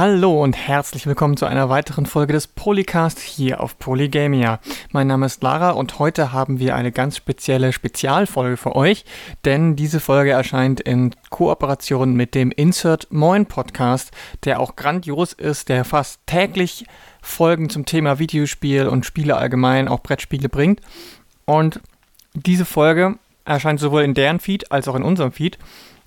Hallo und herzlich willkommen zu einer weiteren Folge des Polycast hier auf Polygamia. Mein Name ist Lara und heute haben wir eine ganz spezielle Spezialfolge für euch, denn diese Folge erscheint in Kooperation mit dem Insert Moin Podcast, der auch grandios ist, der fast täglich Folgen zum Thema Videospiel und Spiele allgemein, auch Brettspiele bringt. Und diese Folge erscheint sowohl in deren Feed als auch in unserem Feed.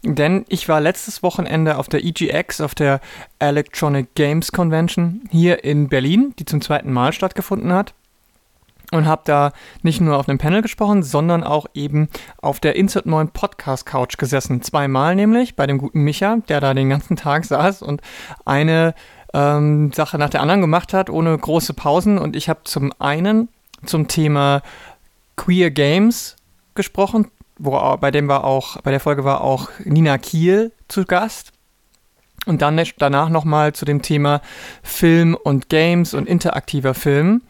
Denn ich war letztes Wochenende auf der EGX, auf der Electronic Games Convention hier in Berlin, die zum zweiten Mal stattgefunden hat. Und habe da nicht nur auf einem Panel gesprochen, sondern auch eben auf der Insert 9 Podcast Couch gesessen. Zweimal nämlich bei dem guten Micha, der da den ganzen Tag saß und eine ähm, Sache nach der anderen gemacht hat, ohne große Pausen. Und ich habe zum einen zum Thema Queer Games gesprochen, wo, bei dem war auch, bei der Folge war auch Nina Kiel zu Gast. Und dann danach nochmal zu dem Thema Film und Games und interaktiver Film.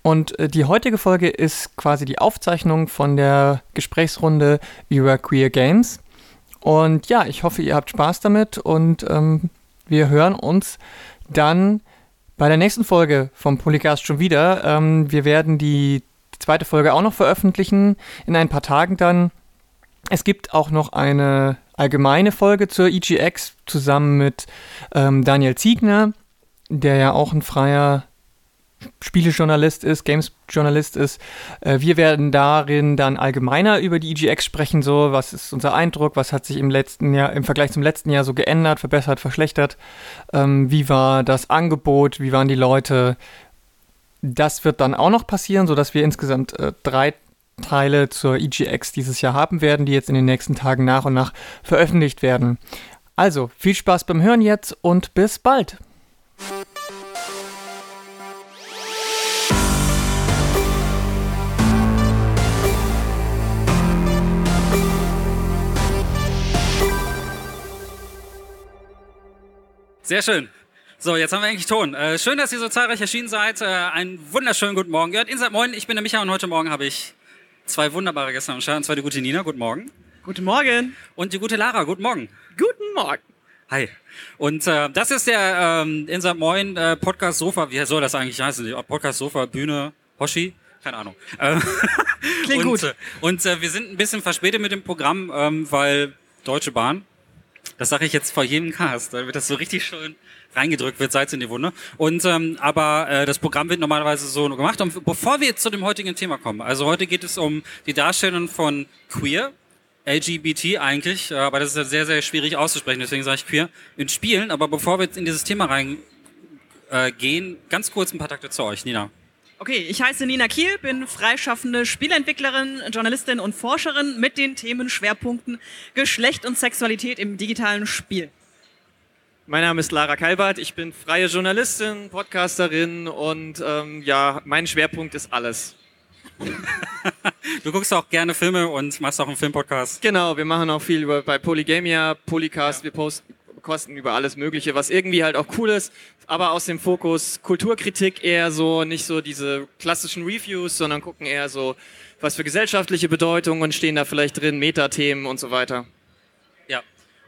Und äh, die heutige Folge ist quasi die Aufzeichnung von der Gesprächsrunde über Queer Games. Und ja, ich hoffe, ihr habt Spaß damit und ähm, wir hören uns dann bei der nächsten Folge vom Polycast schon wieder. Ähm, wir werden die zweite Folge auch noch veröffentlichen in ein paar Tagen dann. Es gibt auch noch eine allgemeine Folge zur EGX zusammen mit ähm, Daniel Ziegner, der ja auch ein freier Spielejournalist ist, Games-Journalist ist. Äh, wir werden darin dann allgemeiner über die EGX sprechen, so was ist unser Eindruck, was hat sich im letzten Jahr, im Vergleich zum letzten Jahr so geändert, verbessert, verschlechtert, ähm, wie war das Angebot, wie waren die Leute. Das wird dann auch noch passieren, sodass wir insgesamt äh, drei Teile zur EGX dieses Jahr haben werden, die jetzt in den nächsten Tagen nach und nach veröffentlicht werden. Also, viel Spaß beim Hören jetzt und bis bald! Sehr schön. So, jetzt haben wir eigentlich Ton. Äh, schön, dass ihr so zahlreich erschienen seid. Äh, einen wunderschönen guten Morgen. Gehört Insert Moin, ich bin der Micha und heute Morgen habe ich zwei wunderbare Gäste am Start. Und zwar die gute Nina, guten Morgen. Guten Morgen. Und die gute Lara, guten Morgen. Guten Morgen. Hi. Und äh, das ist der ähm, Insert Moin äh, Podcast Sofa. Wie soll das eigentlich heißen? Podcast Sofa, Bühne, Hoshi? Keine Ahnung. Äh, Klingt und, gut. Äh, und äh, wir sind ein bisschen verspätet mit dem Programm, ähm, weil Deutsche Bahn, das sage ich jetzt vor jedem Cast, da wird das so richtig schön reingedrückt wird, Salz in die Wunde. Und ähm, aber äh, das Programm wird normalerweise so gemacht. Und bevor wir jetzt zu dem heutigen Thema kommen, also heute geht es um die Darstellung von queer, LGBT eigentlich, äh, aber das ist ja sehr, sehr schwierig auszusprechen, deswegen sage ich queer, in Spielen. Aber bevor wir jetzt in dieses Thema reingehen, äh, ganz kurz ein paar Takte zu euch, Nina. Okay, ich heiße Nina Kiel, bin freischaffende Spieleentwicklerin, Journalistin und Forscherin mit den Themenschwerpunkten Geschlecht und Sexualität im digitalen Spiel. Mein Name ist Lara Kalbert, ich bin freie Journalistin, Podcasterin und ähm, ja, mein Schwerpunkt ist alles. du guckst auch gerne Filme und machst auch einen Filmpodcast. Genau, wir machen auch viel über, bei Polygamia, Polycast, ja. wir posten kosten über alles Mögliche, was irgendwie halt auch cool ist, aber aus dem Fokus Kulturkritik eher so, nicht so diese klassischen Reviews, sondern gucken eher so, was für gesellschaftliche Bedeutungen stehen da vielleicht drin, Metathemen und so weiter.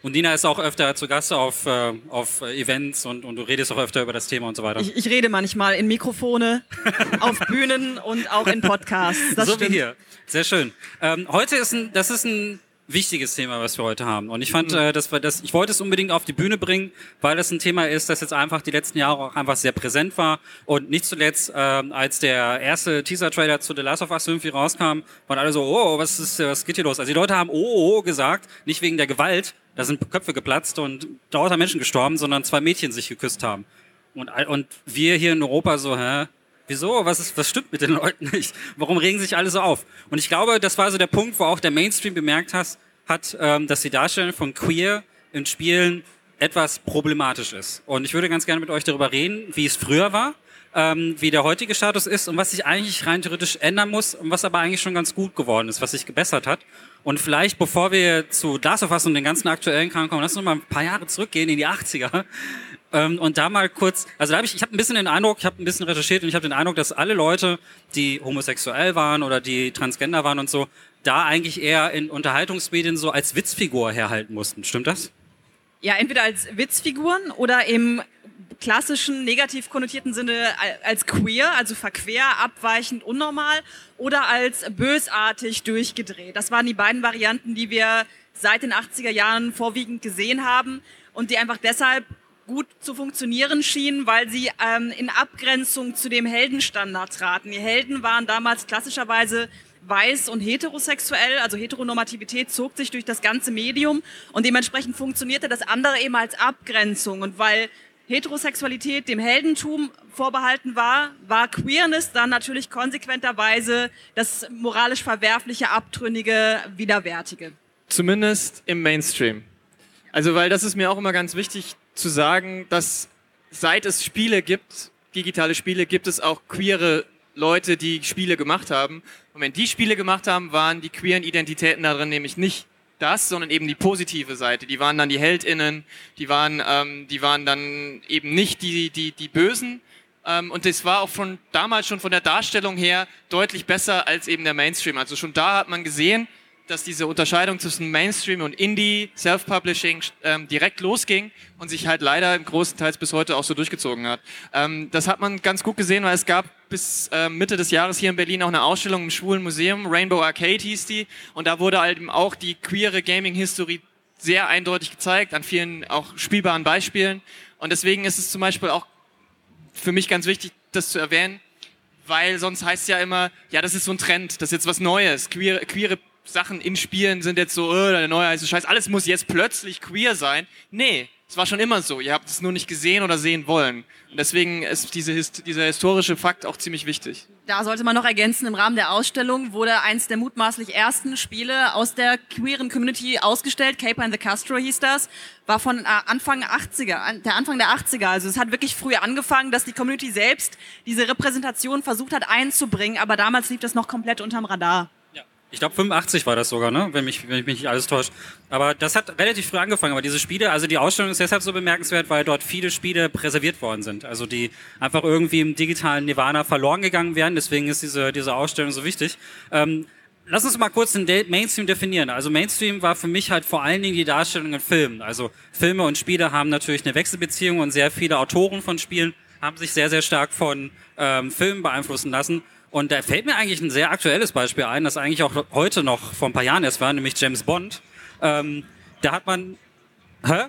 Und Nina ist auch öfter zu Gast auf, äh, auf Events und, und du redest auch öfter über das Thema und so weiter. Ich, ich rede manchmal in Mikrofone, auf Bühnen und auch in Podcasts. Das so stimmt. wie hier. Sehr schön. Ähm, heute ist ein, das ist ein wichtiges Thema, was wir heute haben. Und ich fand, mhm. äh, dass wir das, ich wollte es unbedingt auf die Bühne bringen, weil es ein Thema ist, das jetzt einfach die letzten Jahre auch einfach sehr präsent war. Und nicht zuletzt, äh, als der erste Teaser-Trailer zu The Last of Us irgendwie rauskam, waren alle so, oh, was ist, was geht hier los? Also die Leute haben oh, oh, oh gesagt, nicht wegen der Gewalt, da sind Köpfe geplatzt und lauter Menschen gestorben, sondern zwei Mädchen sich geküsst haben. Und, und wir hier in Europa so, hä? Wieso? Was, ist, was stimmt mit den Leuten nicht? Warum regen sich alle so auf? Und ich glaube, das war so der Punkt, wo auch der Mainstream bemerkt hat, hat ähm, dass die Darstellung von Queer in Spielen etwas problematisch ist. Und ich würde ganz gerne mit euch darüber reden, wie es früher war, ähm, wie der heutige Status ist und was sich eigentlich rein theoretisch ändern muss und was aber eigentlich schon ganz gut geworden ist, was sich gebessert hat. Und vielleicht, bevor wir zu Last of und den ganzen aktuellen Kram kommen, lass uns mal ein paar Jahre zurückgehen in die 80er. Ähm, und da mal kurz, also da habe ich, ich habe ein bisschen den Eindruck, ich habe ein bisschen recherchiert und ich habe den Eindruck, dass alle Leute, die homosexuell waren oder die transgender waren und so, da eigentlich eher in Unterhaltungsmedien so als Witzfigur herhalten mussten. Stimmt das? Ja, entweder als Witzfiguren oder eben klassischen, negativ konnotierten Sinne als queer, also verquer, abweichend, unnormal oder als bösartig durchgedreht. Das waren die beiden Varianten, die wir seit den 80er Jahren vorwiegend gesehen haben und die einfach deshalb gut zu funktionieren schienen, weil sie ähm, in Abgrenzung zu dem Heldenstandard traten. Die Helden waren damals klassischerweise weiß und heterosexuell, also Heteronormativität zog sich durch das ganze Medium und dementsprechend funktionierte das andere eben als Abgrenzung. Und weil Heterosexualität dem Heldentum vorbehalten war, war Queerness dann natürlich konsequenterweise das moralisch verwerfliche, abtrünnige, widerwärtige. Zumindest im Mainstream. Also, weil das ist mir auch immer ganz wichtig zu sagen, dass seit es Spiele gibt, digitale Spiele, gibt es auch queere Leute, die Spiele gemacht haben. Und wenn die Spiele gemacht haben, waren die queeren Identitäten darin nämlich nicht das, sondern eben die positive Seite. Die waren dann die HeldInnen, die waren, ähm, die waren dann eben nicht die, die, die Bösen. Ähm, und das war auch von damals schon von der Darstellung her deutlich besser als eben der Mainstream. Also schon da hat man gesehen, dass diese Unterscheidung zwischen Mainstream und Indie, Self-Publishing ähm, direkt losging und sich halt leider im großen Teil bis heute auch so durchgezogen hat. Ähm, das hat man ganz gut gesehen, weil es gab bis äh, Mitte des Jahres hier in Berlin auch eine Ausstellung im Schwulen Museum, Rainbow Arcade hieß die, und da wurde halt auch die queere Gaming-Historie sehr eindeutig gezeigt, an vielen auch spielbaren Beispielen. Und deswegen ist es zum Beispiel auch für mich ganz wichtig, das zu erwähnen, weil sonst heißt es ja immer, ja, das ist so ein Trend, das ist jetzt was Neues. Queere, queere Sachen in Spielen sind jetzt so, oh, der neue heiße Scheiß, alles muss jetzt plötzlich queer sein. Nee, es war schon immer so. Ihr habt es nur nicht gesehen oder sehen wollen. Und deswegen ist diese, dieser historische Fakt auch ziemlich wichtig. Da sollte man noch ergänzen, im Rahmen der Ausstellung wurde eins der mutmaßlich ersten Spiele aus der queeren Community ausgestellt. Caper and the Castro hieß das. War von äh, Anfang 80er, der Anfang der 80er. Also es hat wirklich früh angefangen, dass die Community selbst diese Repräsentation versucht hat einzubringen. Aber damals lief das noch komplett unterm Radar. Ich glaube 85 war das sogar, ne? wenn, mich, wenn mich nicht alles täuscht. Aber das hat relativ früh angefangen. Aber diese Spiele, also die Ausstellung ist deshalb so bemerkenswert, weil dort viele Spiele präserviert worden sind. Also die einfach irgendwie im digitalen Nirvana verloren gegangen wären. Deswegen ist diese, diese Ausstellung so wichtig. Ähm, lass uns mal kurz den Mainstream definieren. Also Mainstream war für mich halt vor allen Dingen die Darstellung in Filmen. Also Filme und Spiele haben natürlich eine Wechselbeziehung und sehr viele Autoren von Spielen haben sich sehr, sehr stark von ähm, Filmen beeinflussen lassen. Und da fällt mir eigentlich ein sehr aktuelles Beispiel ein, das eigentlich auch heute noch vor ein paar Jahren erst war, nämlich James Bond. Ähm, da hat man. Hä?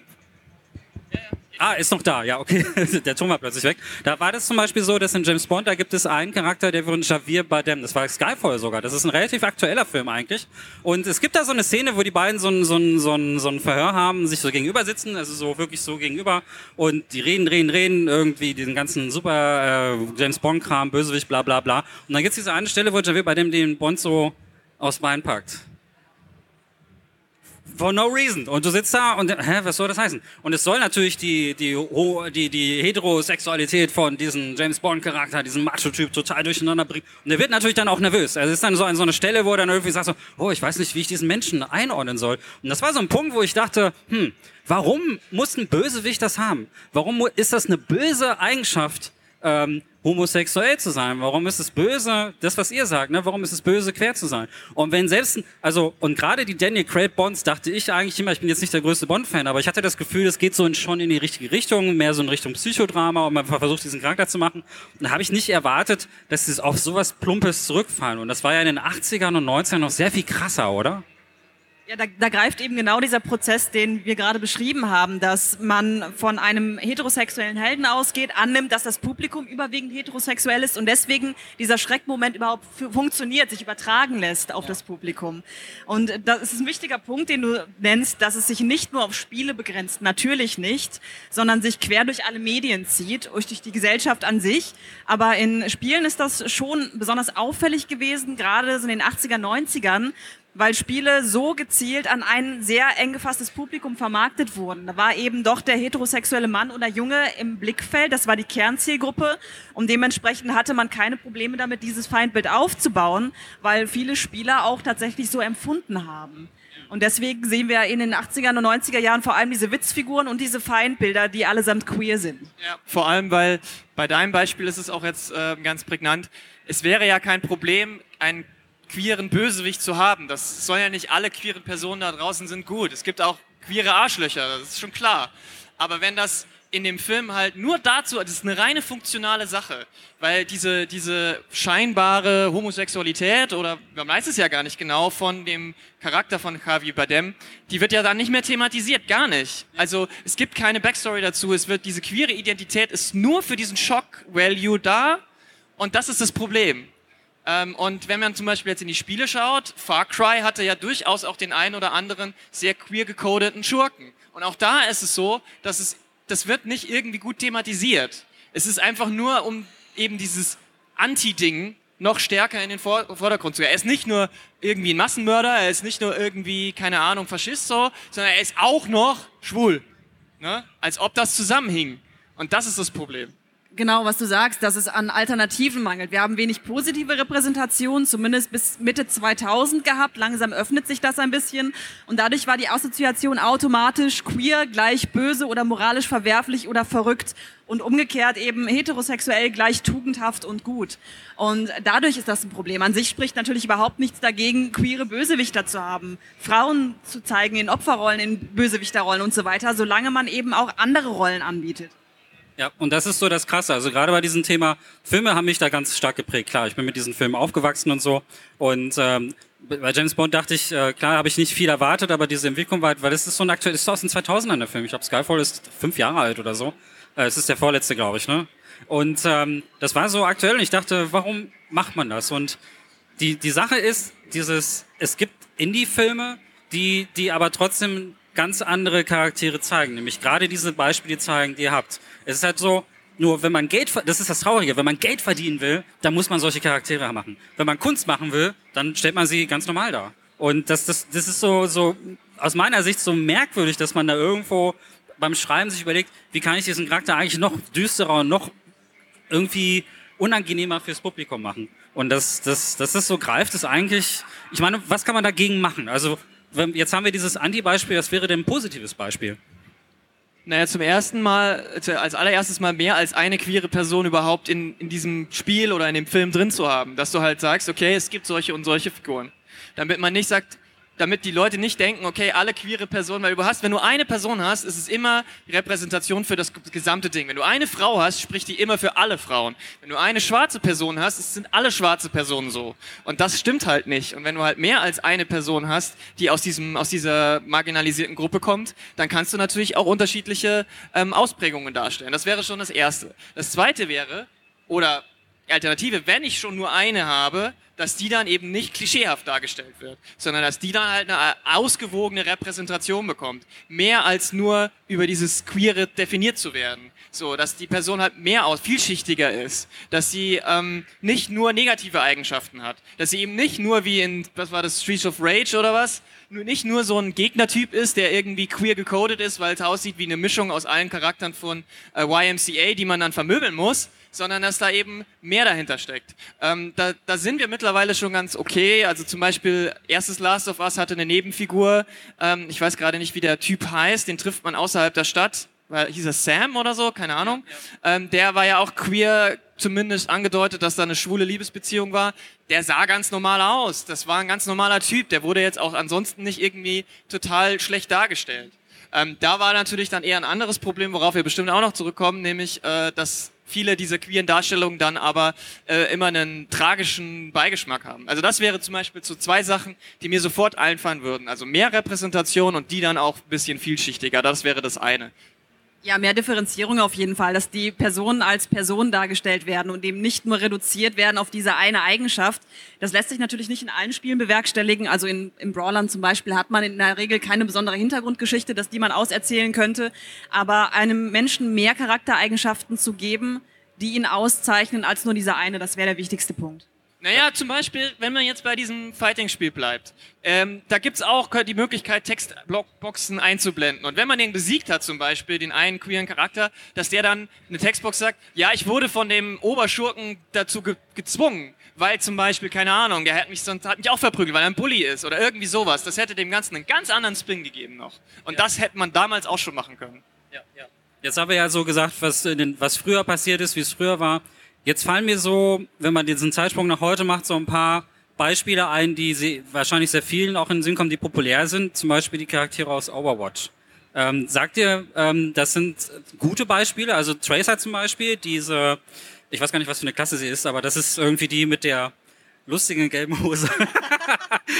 Ah, ist noch da, ja, okay. der Ton war plötzlich weg. Da war das zum Beispiel so, dass in James Bond, da gibt es einen Charakter, der wird Javier Bardem, das war Skyfall sogar. Das ist ein relativ aktueller Film eigentlich. Und es gibt da so eine Szene, wo die beiden so ein, so ein, so ein, so ein Verhör haben, sich so gegenüber sitzen, also so wirklich so gegenüber. Und die reden, reden, reden, irgendwie diesen ganzen super äh, James Bond-Kram, Bösewicht, bla bla bla. Und dann gibt es diese eine Stelle, wo Javier Bardem den Bond so aufs Bein packt. For no reason. Und du sitzt da und, hä, was soll das heißen? Und es soll natürlich die, die, die, die Heterosexualität von diesem James Bond-Charakter, diesem Macho-Typ total durcheinander bringen. Und er wird natürlich dann auch nervös. Also es ist dann so an so eine Stelle, wo er dann irgendwie sagt so, oh, ich weiß nicht, wie ich diesen Menschen einordnen soll. Und das war so ein Punkt, wo ich dachte, hm, warum muss ein Bösewicht das haben? Warum ist das eine böse Eigenschaft, ähm, homosexuell zu sein? Warum ist es böse, das was ihr sagt, ne? Warum ist es böse, quer zu sein? Und wenn selbst, also, und gerade die Daniel Craig Bonds dachte ich eigentlich immer, ich bin jetzt nicht der größte Bond-Fan, aber ich hatte das Gefühl, es geht so in, schon in die richtige Richtung, mehr so in Richtung Psychodrama und man versucht diesen Charakter zu machen. Und da habe ich nicht erwartet, dass sie auf sowas Plumpes zurückfallen. Und das war ja in den 80ern und 90ern noch sehr viel krasser, oder? Ja, da, da greift eben genau dieser Prozess, den wir gerade beschrieben haben, dass man von einem heterosexuellen Helden ausgeht, annimmt, dass das Publikum überwiegend heterosexuell ist und deswegen dieser Schreckmoment überhaupt funktioniert, sich übertragen lässt auf das Publikum. Und das ist ein wichtiger Punkt, den du nennst, dass es sich nicht nur auf Spiele begrenzt, natürlich nicht, sondern sich quer durch alle Medien zieht, durch die Gesellschaft an sich. Aber in Spielen ist das schon besonders auffällig gewesen, gerade so in den 80er, 90ern, weil Spiele so gezielt an ein sehr eng gefasstes Publikum vermarktet wurden. Da war eben doch der heterosexuelle Mann oder Junge im Blickfeld, das war die Kernzielgruppe und dementsprechend hatte man keine Probleme damit, dieses Feindbild aufzubauen, weil viele Spieler auch tatsächlich so empfunden haben. Und deswegen sehen wir in den 80er und 90er Jahren vor allem diese Witzfiguren und diese Feindbilder, die allesamt queer sind. Ja, vor allem, weil bei deinem Beispiel ist es auch jetzt äh, ganz prägnant. Es wäre ja kein Problem, ein queeren Bösewicht zu haben. Das soll ja nicht alle queeren Personen da draußen sind gut. Es gibt auch queere Arschlöcher, das ist schon klar. Aber wenn das in dem Film halt nur dazu, das ist eine reine funktionale Sache, weil diese, diese scheinbare Homosexualität oder man weiß es ja gar nicht genau von dem Charakter von Javier Badem, die wird ja dann nicht mehr thematisiert, gar nicht. Also es gibt keine Backstory dazu, es wird, diese queere Identität ist nur für diesen Shock-Value da und das ist das Problem. Ähm, und wenn man zum Beispiel jetzt in die Spiele schaut, Far Cry hatte ja durchaus auch den einen oder anderen sehr queer gecodeten Schurken. Und auch da ist es so, dass es, das wird nicht irgendwie gut thematisiert. Es ist einfach nur, um eben dieses Anti-Ding noch stärker in den Vordergrund zu gehen. Er ist nicht nur irgendwie ein Massenmörder, er ist nicht nur irgendwie, keine Ahnung, Faschist so, sondern er ist auch noch schwul. Ne? Als ob das zusammenhing. Und das ist das Problem genau, was du sagst, dass es an Alternativen mangelt. Wir haben wenig positive Repräsentation, zumindest bis Mitte 2000 gehabt. Langsam öffnet sich das ein bisschen. Und dadurch war die Assoziation automatisch queer gleich böse oder moralisch verwerflich oder verrückt. Und umgekehrt eben heterosexuell gleich tugendhaft und gut. Und dadurch ist das ein Problem. An sich spricht natürlich überhaupt nichts dagegen, queere Bösewichter zu haben, Frauen zu zeigen in Opferrollen, in Bösewichterrollen und so weiter, solange man eben auch andere Rollen anbietet. Ja, und das ist so das Krasse. Also gerade bei diesem Thema, Filme haben mich da ganz stark geprägt. Klar, ich bin mit diesen Filmen aufgewachsen und so. Und ähm, bei James Bond dachte ich, äh, klar, habe ich nicht viel erwartet, aber diese Entwicklung war, weil das ist so ein aktuell, ist aus den 2000ern der Film. Ich glaube, Skyfall ist fünf Jahre alt oder so. Äh, es ist der vorletzte, glaube ich, ne? Und ähm, das war so aktuell und ich dachte, warum macht man das? Und die, die Sache ist, dieses, es gibt Indie-Filme, die, die aber trotzdem ganz andere Charaktere zeigen, nämlich gerade diese Beispiele zeigen, die ihr habt. Es ist halt so, nur wenn man Geld, das ist das Traurige, wenn man Geld verdienen will, dann muss man solche Charaktere machen. Wenn man Kunst machen will, dann stellt man sie ganz normal dar. Und das, das, das ist so, so aus meiner Sicht so merkwürdig, dass man da irgendwo beim Schreiben sich überlegt, wie kann ich diesen Charakter eigentlich noch düsterer und noch irgendwie unangenehmer fürs Publikum machen. Und das, das, das ist so greift es eigentlich. Ich meine, was kann man dagegen machen? Also jetzt haben wir dieses Anti-Beispiel, was wäre denn ein positives Beispiel? Naja, zum ersten Mal, als allererstes Mal mehr als eine queere Person überhaupt in, in diesem Spiel oder in dem Film drin zu haben. Dass du halt sagst, okay, es gibt solche und solche Figuren. Damit man nicht sagt, damit die Leute nicht denken, okay, alle queere Personen, weil du hast, wenn du eine Person hast, ist es immer Repräsentation für das gesamte Ding. Wenn du eine Frau hast, spricht die immer für alle Frauen. Wenn du eine schwarze Person hast, es sind alle schwarze Personen so. Und das stimmt halt nicht. Und wenn du halt mehr als eine Person hast, die aus diesem, aus dieser marginalisierten Gruppe kommt, dann kannst du natürlich auch unterschiedliche ähm, Ausprägungen darstellen. Das wäre schon das Erste. Das Zweite wäre, oder Alternative, wenn ich schon nur eine habe, dass die dann eben nicht klischeehaft dargestellt wird, sondern dass die dann halt eine ausgewogene Repräsentation bekommt. Mehr als nur über dieses Queere definiert zu werden. So, dass die Person halt mehr aus, vielschichtiger ist, dass sie ähm, nicht nur negative Eigenschaften hat, dass sie eben nicht nur wie in, was war das, Streets of Rage oder was, nicht nur so ein Gegnertyp ist, der irgendwie queer gecodet ist, weil es aussieht wie eine Mischung aus allen Charakteren von äh, YMCA, die man dann vermöbeln muss, sondern dass da eben mehr dahinter steckt. Ähm, da, da sind wir mittlerweile schon ganz okay. Also zum Beispiel erstes Last of Us hatte eine Nebenfigur. Ähm, ich weiß gerade nicht, wie der Typ heißt. Den trifft man außerhalb der Stadt. Hieß er Sam oder so? Keine Ahnung. Ja, ja. Ähm, der war ja auch queer, zumindest angedeutet, dass da eine schwule Liebesbeziehung war. Der sah ganz normal aus. Das war ein ganz normaler Typ. Der wurde jetzt auch ansonsten nicht irgendwie total schlecht dargestellt. Ähm, da war natürlich dann eher ein anderes Problem, worauf wir bestimmt auch noch zurückkommen, nämlich, äh, dass viele dieser queeren Darstellungen dann aber äh, immer einen tragischen Beigeschmack haben. Also das wäre zum Beispiel so zwei Sachen, die mir sofort einfallen würden. Also mehr Repräsentation und die dann auch ein bisschen vielschichtiger. Das wäre das eine. Ja, mehr Differenzierung auf jeden Fall, dass die Personen als Personen dargestellt werden und eben nicht nur reduziert werden auf diese eine Eigenschaft. Das lässt sich natürlich nicht in allen Spielen bewerkstelligen. Also in, in Brawlern zum Beispiel hat man in der Regel keine besondere Hintergrundgeschichte, dass die man auserzählen könnte. Aber einem Menschen mehr Charaktereigenschaften zu geben, die ihn auszeichnen als nur dieser eine, das wäre der wichtigste Punkt. Naja, zum Beispiel, wenn man jetzt bei diesem Fighting-Spiel bleibt, ähm, da gibt's auch die Möglichkeit, Textboxen einzublenden. Und wenn man den besiegt hat, zum Beispiel, den einen queeren Charakter, dass der dann eine Textbox sagt, ja, ich wurde von dem Oberschurken dazu ge gezwungen, weil zum Beispiel, keine Ahnung, der hat mich sonst hat mich auch verprügelt, weil er ein Bully ist oder irgendwie sowas. Das hätte dem Ganzen einen ganz anderen Spin gegeben noch. Und ja. das hätte man damals auch schon machen können. Ja, ja. Jetzt haben wir ja so gesagt, was, den, was früher passiert ist, wie es früher war. Jetzt fallen mir so, wenn man diesen Zeitsprung nach heute macht, so ein paar Beispiele ein, die sie, wahrscheinlich sehr vielen auch in den Sinn kommen, die populär sind. Zum Beispiel die Charaktere aus Overwatch. Ähm, sagt ihr, ähm, das sind gute Beispiele? Also Tracer zum Beispiel, diese, ich weiß gar nicht, was für eine Klasse sie ist, aber das ist irgendwie die mit der lustigen gelben Hose.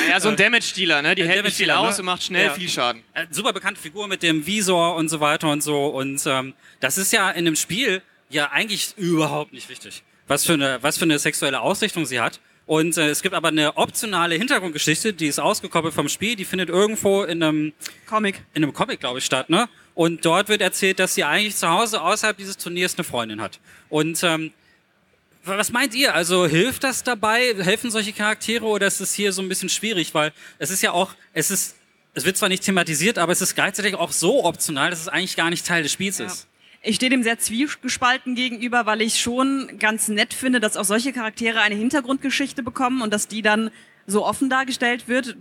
Ja, so ein Damage-Dealer, ne? Die Ein hält nicht viel Damage-Dealer, aus ne? und macht schnell Ja. viel Schaden. Äh, super bekannte Figur mit dem Visor und so weiter und so. Und ähm, das ist ja in dem Spiel ja eigentlich überhaupt nicht wichtig, was für eine, was für eine sexuelle Ausrichtung sie hat. Und äh, es gibt aber eine optionale Hintergrundgeschichte, die ist ausgekoppelt vom Spiel, die findet irgendwo in einem, Comic. in einem Comic, glaube ich, statt, ne? Und dort wird erzählt, dass sie eigentlich zu Hause außerhalb dieses Turniers eine Freundin hat. Und ähm, was meint ihr? Also hilft das dabei? Helfen solche Charaktere oder ist es hier so ein bisschen schwierig? Weil es ist ja auch, es ist, es wird zwar nicht thematisiert, aber es ist gleichzeitig auch so optional, dass es eigentlich gar nicht Teil des Spiels ist. Ich stehe dem sehr zwiegespalten gegenüber, weil ich schon ganz nett finde, dass auch solche Charaktere eine Hintergrundgeschichte bekommen und dass die dann so offen dargestellt wird.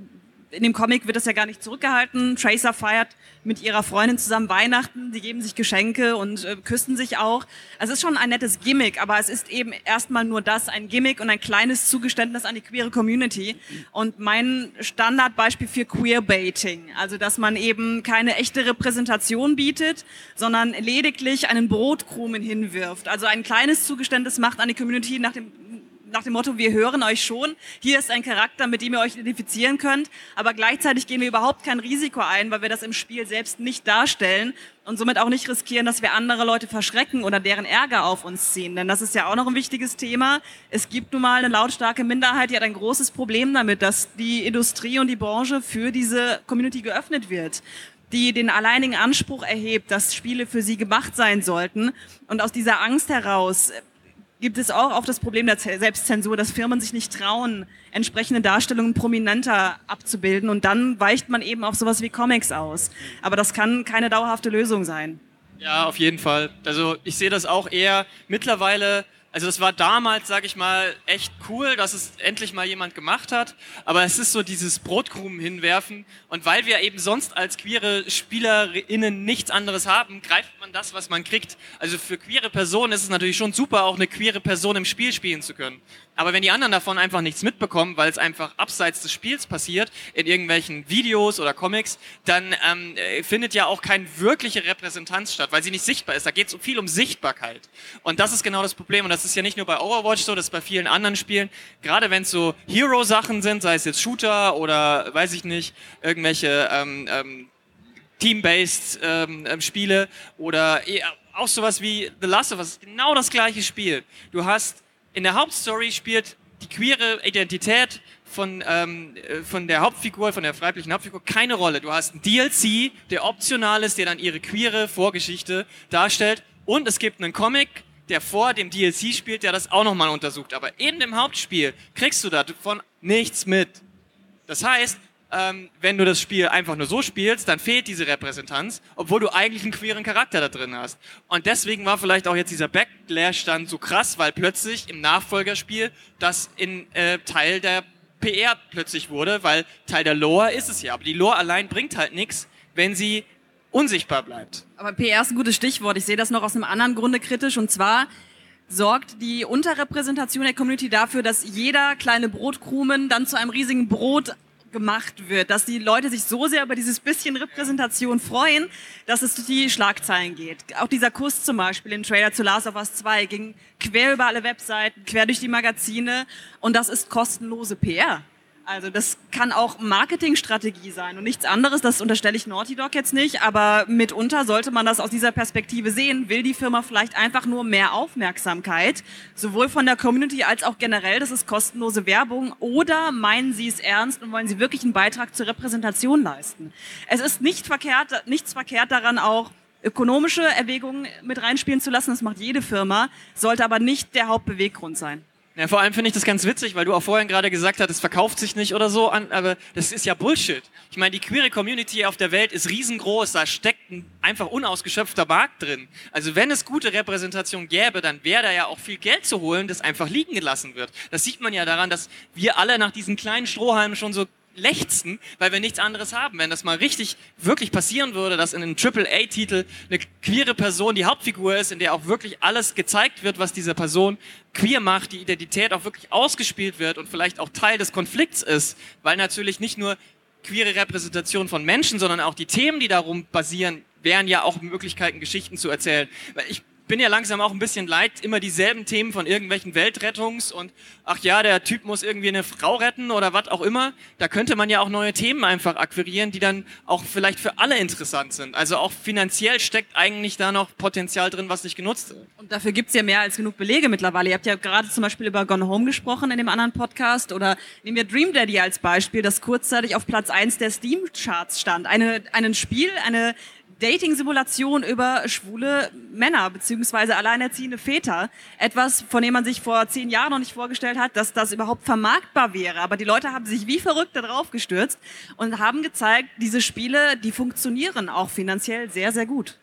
In dem Comic wird das ja gar nicht zurückgehalten. Tracer feiert mit ihrer Freundin zusammen Weihnachten, die geben sich Geschenke und äh, küssen sich auch. Es ist schon ein nettes Gimmick, aber es ist eben erstmal nur das, ein Gimmick und ein kleines Zugeständnis an die queere Community. Und mein Standardbeispiel für Queerbaiting, also dass man eben keine echte Repräsentation bietet, sondern lediglich einen Brotkrumen hinwirft. Also ein kleines Zugeständnis macht an die Community nach dem nach dem Motto, wir hören euch schon, hier ist ein Charakter, mit dem ihr euch identifizieren könnt, aber gleichzeitig gehen wir überhaupt kein Risiko ein, weil wir das im Spiel selbst nicht darstellen und somit auch nicht riskieren, dass wir andere Leute verschrecken oder deren Ärger auf uns ziehen. Denn das ist ja auch noch ein wichtiges Thema. Es gibt nun mal eine lautstarke Minderheit, die hat ein großes Problem damit, dass die Industrie und die Branche für diese Community geöffnet wird die den alleinigen Anspruch erhebt, dass Spiele für sie gemacht sein sollten. Und aus dieser Angst heraus gibt es auch oft das Problem der Selbstzensur, dass Firmen sich nicht trauen, entsprechende Darstellungen prominenter abzubilden. Und dann weicht man eben auf sowas wie Comics aus. Aber das kann keine dauerhafte Lösung sein. Ja, auf jeden Fall. Also ich sehe das auch eher mittlerweile. Also das war damals, sag ich mal, echt cool, dass es endlich mal jemand gemacht hat. Aber es ist so dieses Brotkrumen hinwerfen. Und weil wir eben sonst als queere SpielerInnen nichts anderes haben, greift man das, was man kriegt. Also für queere Personen ist es natürlich schon super, auch eine queere Person im Spiel spielen zu können. Aber wenn die anderen davon einfach nichts mitbekommen, weil es einfach abseits des Spiels passiert, in irgendwelchen Videos oder Comics, dann ähm, äh, findet ja auch keine wirkliche Repräsentanz statt, weil sie nicht sichtbar ist. Da geht es viel um Sichtbarkeit. Und das ist genau das Problem. Und das ist ja nicht nur bei Overwatch so, das ist bei vielen anderen Spielen. Gerade wenn es so Hero-Sachen sind, sei es jetzt Shooter oder weiß ich nicht, irgendwelche ähm, ähm, Team-based ähm, ähm, Spiele oder eher auch sowas wie The Last of Us, genau das gleiche Spiel. Du hast in der Hauptstory spielt die queere Identität von, ähm, äh, von der Hauptfigur, von der weiblichen Hauptfigur keine Rolle. Du hast einen DLC, der optional ist, der dann ihre queere Vorgeschichte darstellt und es gibt einen Comic, der vor dem DLC spielt, der das auch nochmal untersucht. Aber in dem Hauptspiel kriegst du davon nichts mit. Das heißt, ähm, wenn du das Spiel einfach nur so spielst, dann fehlt diese Repräsentanz, obwohl du eigentlich einen queeren Charakter da drin hast. Und deswegen war vielleicht auch jetzt dieser Backlash dann so krass, weil plötzlich im Nachfolgerspiel das in äh, Teil der PR plötzlich wurde, weil Teil der Lore ist es ja. Aber die Lore allein bringt halt nichts, wenn sie unsichtbar bleibt. Aber PR ist ein gutes Stichwort. Ich sehe das noch aus einem anderen Grunde kritisch. Und zwar sorgt die Unterrepräsentation der Community dafür, dass jeder kleine Brotkrumen dann zu einem riesigen Brot gemacht wird, dass die Leute sich so sehr über dieses bisschen Repräsentation freuen, dass es durch die Schlagzeilen geht. Auch dieser Kuss zum Beispiel im Trailer zu Last of Us 2 ging quer über alle Webseiten, quer durch die Magazine und das ist kostenlose PR. Also das kann auch Marketingstrategie sein und nichts anderes. Das unterstelle ich Naughty Dog jetzt nicht, aber mitunter sollte man das aus dieser Perspektive sehen. Will die Firma vielleicht einfach nur mehr Aufmerksamkeit, sowohl von der Community als auch generell, das ist kostenlose Werbung, oder meinen sie es ernst und wollen sie wirklich einen Beitrag zur Repräsentation leisten? Es ist nicht verkehrt, nichts verkehrt daran auch, ökonomische Erwägungen mit reinspielen zu lassen. Das macht jede Firma, sollte aber nicht der Hauptbeweggrund sein. Ja, vor allem finde ich das ganz witzig, weil du auch vorhin gerade gesagt hast, es verkauft sich nicht oder so, an, aber das ist ja Bullshit. Ich meine, die queere Community auf der Welt ist riesengroß, da steckt ein einfach unausgeschöpfter Markt drin. Also wenn es gute Repräsentation gäbe, dann wäre da ja auch viel Geld zu holen, das einfach liegen gelassen wird. Das sieht man ja daran, dass wir alle nach diesen kleinen Strohhalmen schon so lechzen, weil wir nichts anderes haben. Wenn das mal richtig wirklich passieren würde, dass in einem AAA-Titel eine queere Person die Hauptfigur ist, in der auch wirklich alles gezeigt wird, was diese Person queer macht, die Identität auch wirklich ausgespielt wird und vielleicht auch Teil des Konflikts ist, weil natürlich nicht nur queere Repräsentation von Menschen, sondern auch die Themen, die darum basieren, wären ja auch Möglichkeiten, Geschichten zu erzählen. Ich bin ja langsam auch ein bisschen leid, immer dieselben Themen von irgendwelchen Weltrettungs und ach ja, der Typ muss irgendwie eine Frau retten oder was auch immer. Da könnte man ja auch neue Themen einfach akquirieren, die dann auch vielleicht für alle interessant sind. Also auch finanziell steckt eigentlich da noch Potenzial drin, was nicht genutzt wird. Und dafür gibt's ja mehr als genug Belege mittlerweile. Ihr habt ja gerade zum Beispiel über Gone Home gesprochen in dem anderen Podcast oder nehmen wir Dream Daddy als Beispiel, das kurzzeitig auf Platz eins der Steam-Charts stand. Eine, ein Spiel, eine Dating-Simulation über schwule Männer beziehungsweise alleinerziehende Väter. Etwas, von dem man sich vor zehn Jahren noch nicht vorgestellt hat, dass das überhaupt vermarktbar wäre. Aber die Leute haben sich wie verrückt darauf gestürzt und haben gezeigt, diese Spiele, die funktionieren auch finanziell sehr, sehr gut.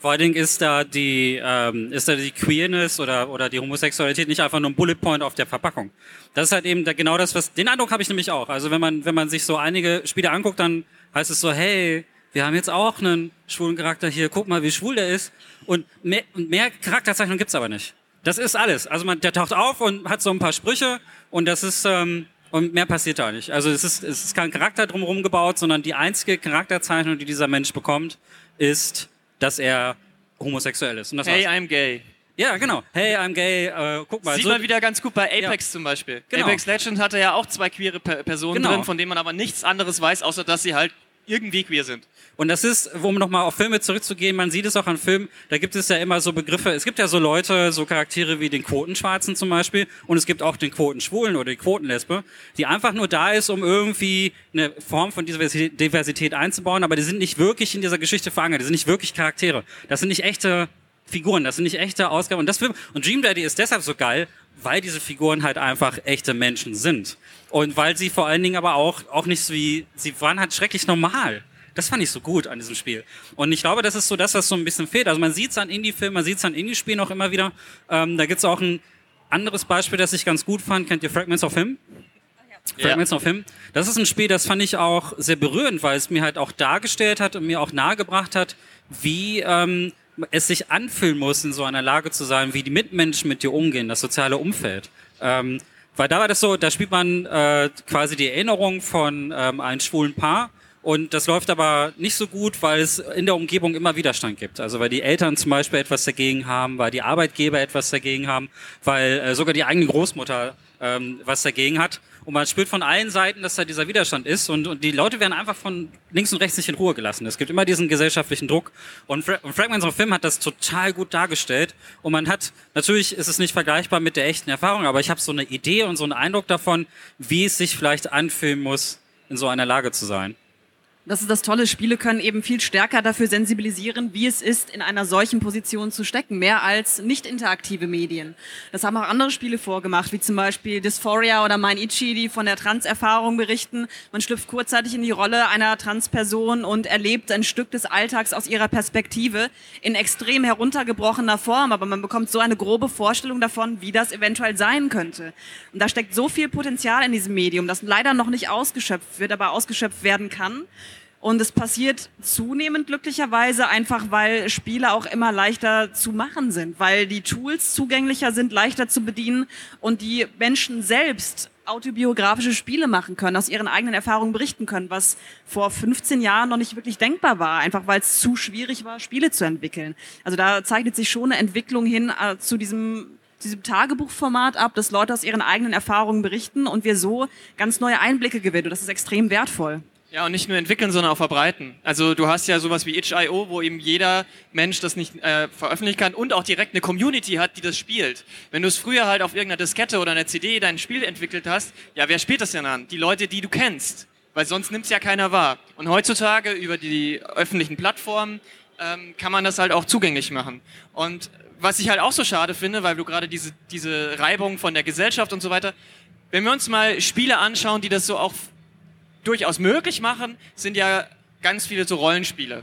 Vor allen Dingen ist da die, ähm, ist da die Queerness oder, oder die Homosexualität nicht einfach nur ein Bullet Point auf der Verpackung. Das ist halt eben da genau das, was, den Eindruck habe ich nämlich auch. Also wenn man, wenn man sich so einige Spiele anguckt, dann heißt es so, hey, wir haben jetzt auch einen schwulen Charakter hier, guck mal, wie schwul der ist. Und mehr, mehr Charakterzeichnung gibt's aber nicht. Das ist alles. Also man, der taucht auf und hat so ein paar Sprüche und das ist, ähm, und mehr passiert da nicht. Also es ist, es ist kein Charakter drumherum gebaut, sondern die einzige Charakterzeichnung, die dieser Mensch bekommt, ist, dass er homosexuell ist. Hey, war's. I'm gay. Ja, genau. Hey, I'm gay. Äh, guck mal. Sieht so, man wieder ganz gut bei Apex Ja. zum Beispiel. Genau. Apex Legend hatte ja auch zwei queere Pe Personen Genau. drin, von denen man aber nichts anderes weiß, außer dass sie halt irgendwie queer sind. Und das ist, um nochmal auf Filme zurückzugehen, man sieht es auch an Filmen, da gibt es ja immer so Begriffe, es gibt ja so Leute, so Charaktere wie den Quotenschwarzen zum Beispiel, und es gibt auch den Quotenschwulen oder die Quotenlesbe, die einfach nur da ist, um irgendwie eine Form von Diversität, Diversität einzubauen, aber die sind nicht wirklich in dieser Geschichte verankert, die sind nicht wirklich Charaktere. Das sind nicht echte Figuren, das sind nicht echte Ausgaben. Und das Film, und Dream Daddy ist deshalb so geil, weil diese Figuren halt einfach echte Menschen sind. Und weil sie vor allen Dingen aber auch, auch nicht so wie, sie waren halt schrecklich normal. Das fand ich so gut an diesem Spiel. Und ich glaube, das ist so das, was so ein bisschen fehlt. Also man sieht es an Indie-Filmen, man sieht es an Indie-Spielen auch immer wieder. Ähm, da gibt's auch ein anderes Beispiel, das ich ganz gut fand. Kennt ihr Fragments of Him? Fragments of Him. Das ist ein Spiel, das fand ich auch sehr berührend, weil es mir halt auch dargestellt hat und mir auch nahegebracht hat, wie ähm, es sich anfühlen muss, in so einer Lage zu sein, wie die Mitmenschen mit dir umgehen, das soziale Umfeld. Ähm, weil da war das so, da spielt man äh, quasi die Erinnerung von ähm, einem schwulen Paar und das läuft aber nicht so gut, weil es in der Umgebung immer Widerstand gibt. Also weil die Eltern zum Beispiel etwas dagegen haben, weil die Arbeitgeber etwas dagegen haben, weil äh, sogar die eigene Großmutter ähm, was dagegen hat. Und man spürt von allen Seiten, dass da dieser Widerstand ist und, und die Leute werden einfach von links und rechts nicht in Ruhe gelassen. Es gibt immer diesen gesellschaftlichen Druck und, Fra und Fragments of Film hat das total gut dargestellt und man hat, natürlich ist es nicht vergleichbar mit der echten Erfahrung, aber ich habe so eine Idee und so einen Eindruck davon, wie es sich vielleicht anfühlen muss, in so einer Lage zu sein. Das ist das Tolle. Spiele können eben viel stärker dafür sensibilisieren, wie es ist, in einer solchen Position zu stecken, mehr als nicht interaktive Medien. Das haben auch andere Spiele vorgemacht, wie zum Beispiel Dysphoria oder Mein Ichi, die von der Trans-Erfahrung berichten. Man schlüpft kurzzeitig in die Rolle einer Transperson und erlebt ein Stück des Alltags aus ihrer Perspektive in extrem heruntergebrochener Form, aber man bekommt so eine grobe Vorstellung davon, wie das eventuell sein könnte. Und da steckt so viel Potenzial in diesem Medium, das leider noch nicht ausgeschöpft wird, aber ausgeschöpft werden kann. Und es passiert zunehmend glücklicherweise einfach, weil Spiele auch immer leichter zu machen sind, weil die Tools zugänglicher sind, leichter zu bedienen und die Menschen selbst autobiografische Spiele machen können, aus ihren eigenen Erfahrungen berichten können, was vor 15 Jahren noch nicht wirklich denkbar war, einfach weil es zu schwierig war, Spiele zu entwickeln. Also da zeichnet sich schon eine Entwicklung hin äh, zu diesem diesem Tagebuchformat ab, dass Leute aus ihren eigenen Erfahrungen berichten und wir so ganz neue Einblicke gewinnen. Und das ist extrem wertvoll. Ja, und nicht nur entwickeln, sondern auch verbreiten. Also du hast ja sowas wie itch.io, wo eben jeder Mensch das nicht äh, veröffentlichen kann und auch direkt eine Community hat, die das spielt. Wenn du es früher halt auf irgendeiner Diskette oder einer CD dein Spiel entwickelt hast, ja, wer spielt das denn an? Die Leute, die du kennst. Weil sonst nimmt es ja keiner wahr. Und heutzutage über die öffentlichen Plattformen ähm, kann man das halt auch zugänglich machen. Und was ich halt auch so schade finde, weil du gerade diese, diese Reibung von der Gesellschaft und so weiter, wenn wir uns mal Spiele anschauen, die das so auch durchaus möglich machen, sind ja ganz viele so Rollenspiele.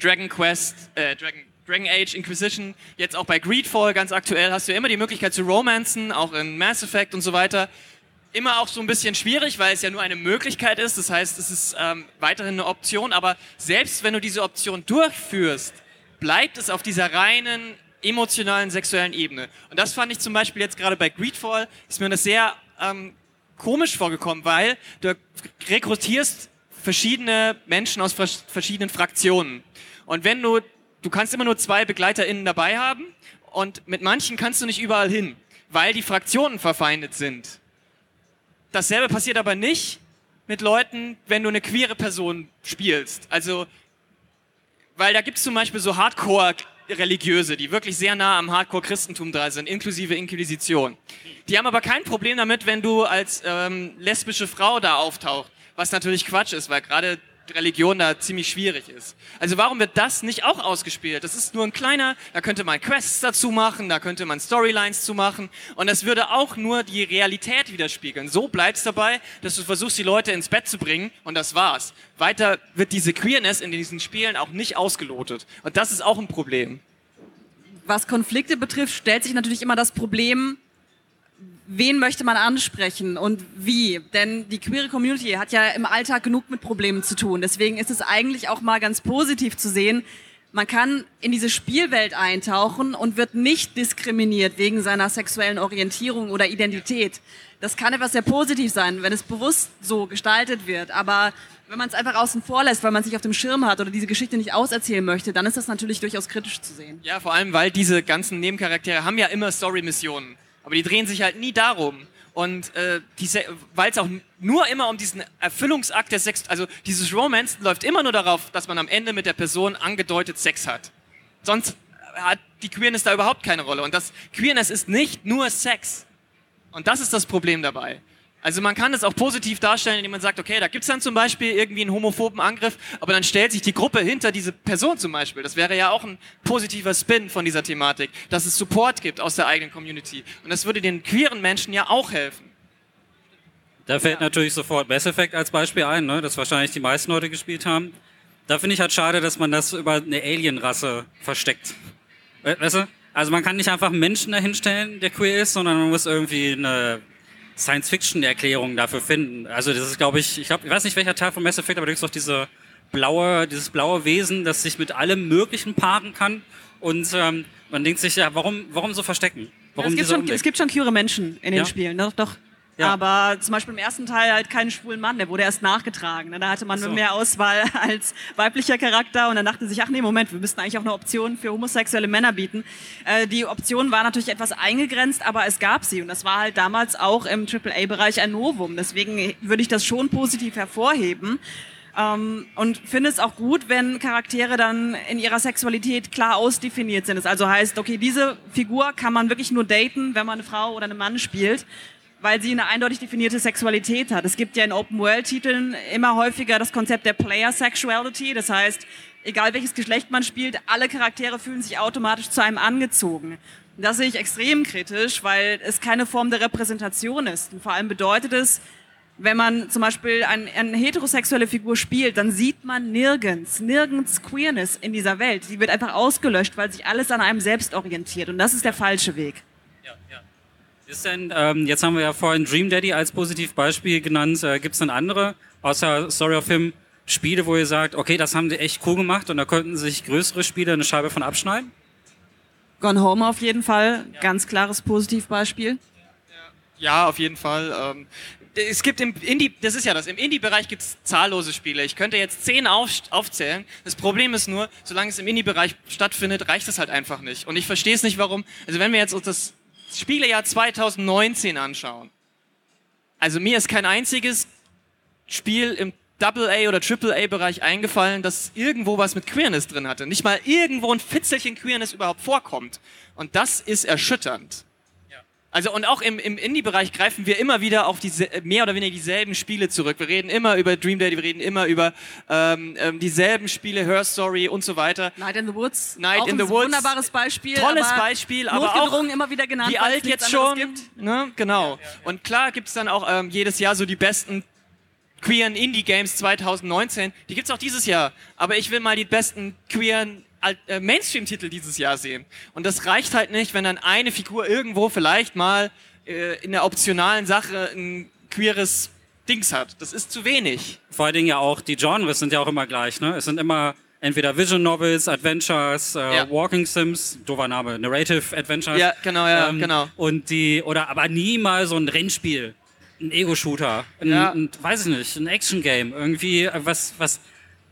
Dragon Quest, äh, Dragon, Dragon Age, Inquisition, jetzt auch bei Greedfall ganz aktuell hast du ja immer die Möglichkeit zu romanzen, auch in Mass Effect und so weiter. Immer auch so ein bisschen schwierig, weil es ja nur eine Möglichkeit ist. Das heißt, es ist ähm, weiterhin eine Option. Aber selbst wenn du diese Option durchführst, bleibt es auf dieser reinen emotionalen, sexuellen Ebene. Und das fand ich zum Beispiel jetzt gerade bei Greedfall, ist mir das sehr ähm, komisch vorgekommen, weil du rekrutierst verschiedene Menschen aus vers verschiedenen Fraktionen. Und wenn du, du kannst immer nur zwei BegleiterInnen dabei haben und mit manchen kannst du nicht überall hin, weil die Fraktionen verfeindet sind. Dasselbe passiert aber nicht mit Leuten, wenn du eine queere Person spielst. Also, weil da gibt es zum Beispiel so Hardcore-Religiöse, die wirklich sehr nah am Hardcore-Christentum dran sind, inklusive Inquisition. Die haben aber kein Problem damit, wenn du als ähm, lesbische Frau da auftauchst, was natürlich Quatsch ist, weil gerade Religion da ziemlich schwierig ist. Also warum wird das nicht auch ausgespielt? Das ist nur ein kleiner, da könnte man Quests dazu machen, da könnte man Storylines zu machen und das würde auch nur die Realität widerspiegeln. So bleibt es dabei, dass du versuchst, die Leute ins Bett zu bringen und das war's. Weiter wird diese Queerness in diesen Spielen auch nicht ausgelotet und das ist auch ein Problem. Was Konflikte betrifft, stellt sich natürlich immer das Problem, wen möchte man ansprechen und wie? Denn die queere Community hat ja im Alltag genug mit Problemen zu tun. Deswegen ist es eigentlich auch mal ganz positiv zu sehen, man kann in diese Spielwelt eintauchen und wird nicht diskriminiert wegen seiner sexuellen Orientierung oder Identität. Das kann etwas sehr positiv sein, wenn es bewusst so gestaltet wird. Aber wenn man es einfach außen vor lässt, weil man es nicht auf dem Schirm hat oder diese Geschichte nicht auserzählen möchte, dann ist das natürlich durchaus kritisch zu sehen. Ja, vor allem, weil diese ganzen Nebencharaktere haben ja immer Story-Missionen. Aber die drehen sich halt nie darum. Und äh, weil es auch nur immer um diesen Erfüllungsakt der Sex, also dieses Romance läuft immer nur darauf, dass man am Ende mit der Person angedeutet Sex hat. Sonst hat die Queerness da überhaupt keine Rolle. Und das Queerness ist nicht nur Sex. Und das ist das Problem dabei. Also man kann es auch positiv darstellen, indem man sagt, okay, da gibt es dann zum Beispiel irgendwie einen homophoben Angriff, aber dann stellt sich die Gruppe hinter diese Person zum Beispiel. Das wäre ja auch ein positiver Spin von dieser Thematik, dass es Support gibt aus der eigenen Community. Und das würde den queeren Menschen ja auch helfen. Da fällt ja. natürlich sofort Mass Effect als Beispiel ein, ne? das wahrscheinlich die meisten Leute gespielt haben. Da finde ich halt schade, dass man das über eine Alienrasse versteckt. Weißt du? Also man kann nicht einfach einen Menschen dahinstellen, der queer ist, sondern man muss irgendwie eine Science-Fiction-Erklärungen dafür finden. Also das ist, glaube ich, ich, glaub, ich weiß nicht, welcher Teil von Mass Effect, aber da gibt es doch diese blaue, dieses blaue Wesen, das sich mit allem Möglichen paaren kann. Und ähm, man denkt sich, ja, warum, warum so verstecken? Warum ja, es, gibt schon, es gibt schon queere Menschen in den Ja? Spielen, doch, doch. Ja. Aber zum Beispiel im ersten Teil halt keinen schwulen Mann, der wurde erst nachgetragen. ne? Da hatte man so. mehr Auswahl als weiblicher Charakter und dann dachte sich, ach nee, Moment, wir müssten eigentlich auch eine Option für homosexuelle Männer bieten. Äh, die Option war natürlich etwas eingegrenzt, aber es gab sie und das war halt damals auch im AAA-Bereich ein Novum. Deswegen würde ich das schon positiv hervorheben. Ähm, und finde es auch gut, wenn Charaktere dann in ihrer Sexualität klar ausdefiniert sind. Das also heißt, okay, diese Figur kann man wirklich nur daten, wenn man eine Frau oder einen Mann spielt, weil sie eine eindeutig definierte Sexualität hat. Es gibt ja in Open-World-Titeln immer häufiger das Konzept der Player-Sexuality. Das heißt, egal welches Geschlecht man spielt, alle Charaktere fühlen sich automatisch zu einem angezogen. Das sehe ich extrem kritisch, weil es keine Form der Repräsentation ist. Und vor allem bedeutet es, wenn man zum Beispiel ein, eine heterosexuelle Figur spielt, dann sieht man nirgends, nirgends Queerness in dieser Welt. Die wird einfach ausgelöscht, weil sich alles an einem selbst orientiert. Und das ist der falsche Weg. Ja, ja. Ist denn, ähm, jetzt haben wir ja vorhin Dream Daddy als Positivbeispiel genannt. Äh, Gibt es denn andere, außer Story of Him, Spiele, wo ihr sagt, okay, das haben die echt cool gemacht und da könnten sich größere Spiele eine Scheibe von abschneiden? Gone Home auf jeden Fall, ganz klares Positivbeispiel. Ja, auf jeden Fall. Ähm, es gibt im Indie, das ist ja das, im Indie-Bereich gibt es zahllose Spiele. Ich könnte jetzt zehn auf, aufzählen. Das Problem ist nur, solange es im Indie-Bereich stattfindet, reicht es halt einfach nicht. Und ich verstehe es nicht, warum. Also wenn wir jetzt uns das Spielejahr 2019 anschauen, also mir ist kein einziges Spiel im Double-A oder Triple-A-Bereich eingefallen, das irgendwo was mit Queerness drin hatte. Nicht mal irgendwo ein Fitzelchen Queerness überhaupt vorkommt. Und das ist erschütternd. Also und auch im, im Indie-Bereich greifen wir immer wieder auf diese mehr oder weniger dieselben Spiele zurück. Wir reden immer über Dream Daddy, wir reden immer über ähm, ähm, dieselben Spiele, Her Story und so weiter. Night in the Woods. Night in the Woods. Wunderbares Beispiel. Tolles aber Beispiel, aber auch immer wieder genannt. wie alt jetzt schon. Gibt. Ne? Genau. Und klar gibt's dann auch ähm, jedes Jahr so die besten queeren Indie-Games 2019. Die gibt's auch dieses Jahr. Aber ich will mal die besten queeren äh, Mainstream-Titel dieses Jahr sehen. Und das reicht halt nicht, wenn dann eine Figur irgendwo vielleicht mal äh, in der optionalen Sache ein queeres Dings hat. Das ist zu wenig. Vor allen Dingen ja auch, die Genres sind ja auch immer gleich, ne? Es sind immer entweder Vision Novels, Adventures, äh, Ja. Walking Sims, doofer Name, Narrative Adventures. Ja, genau, ja, ähm, genau. Und die, oder aber nie mal so ein Rennspiel. ein Ego-Shooter, ein, Ja. ein, weiß ich nicht, ein Action-Game, irgendwie äh, was, was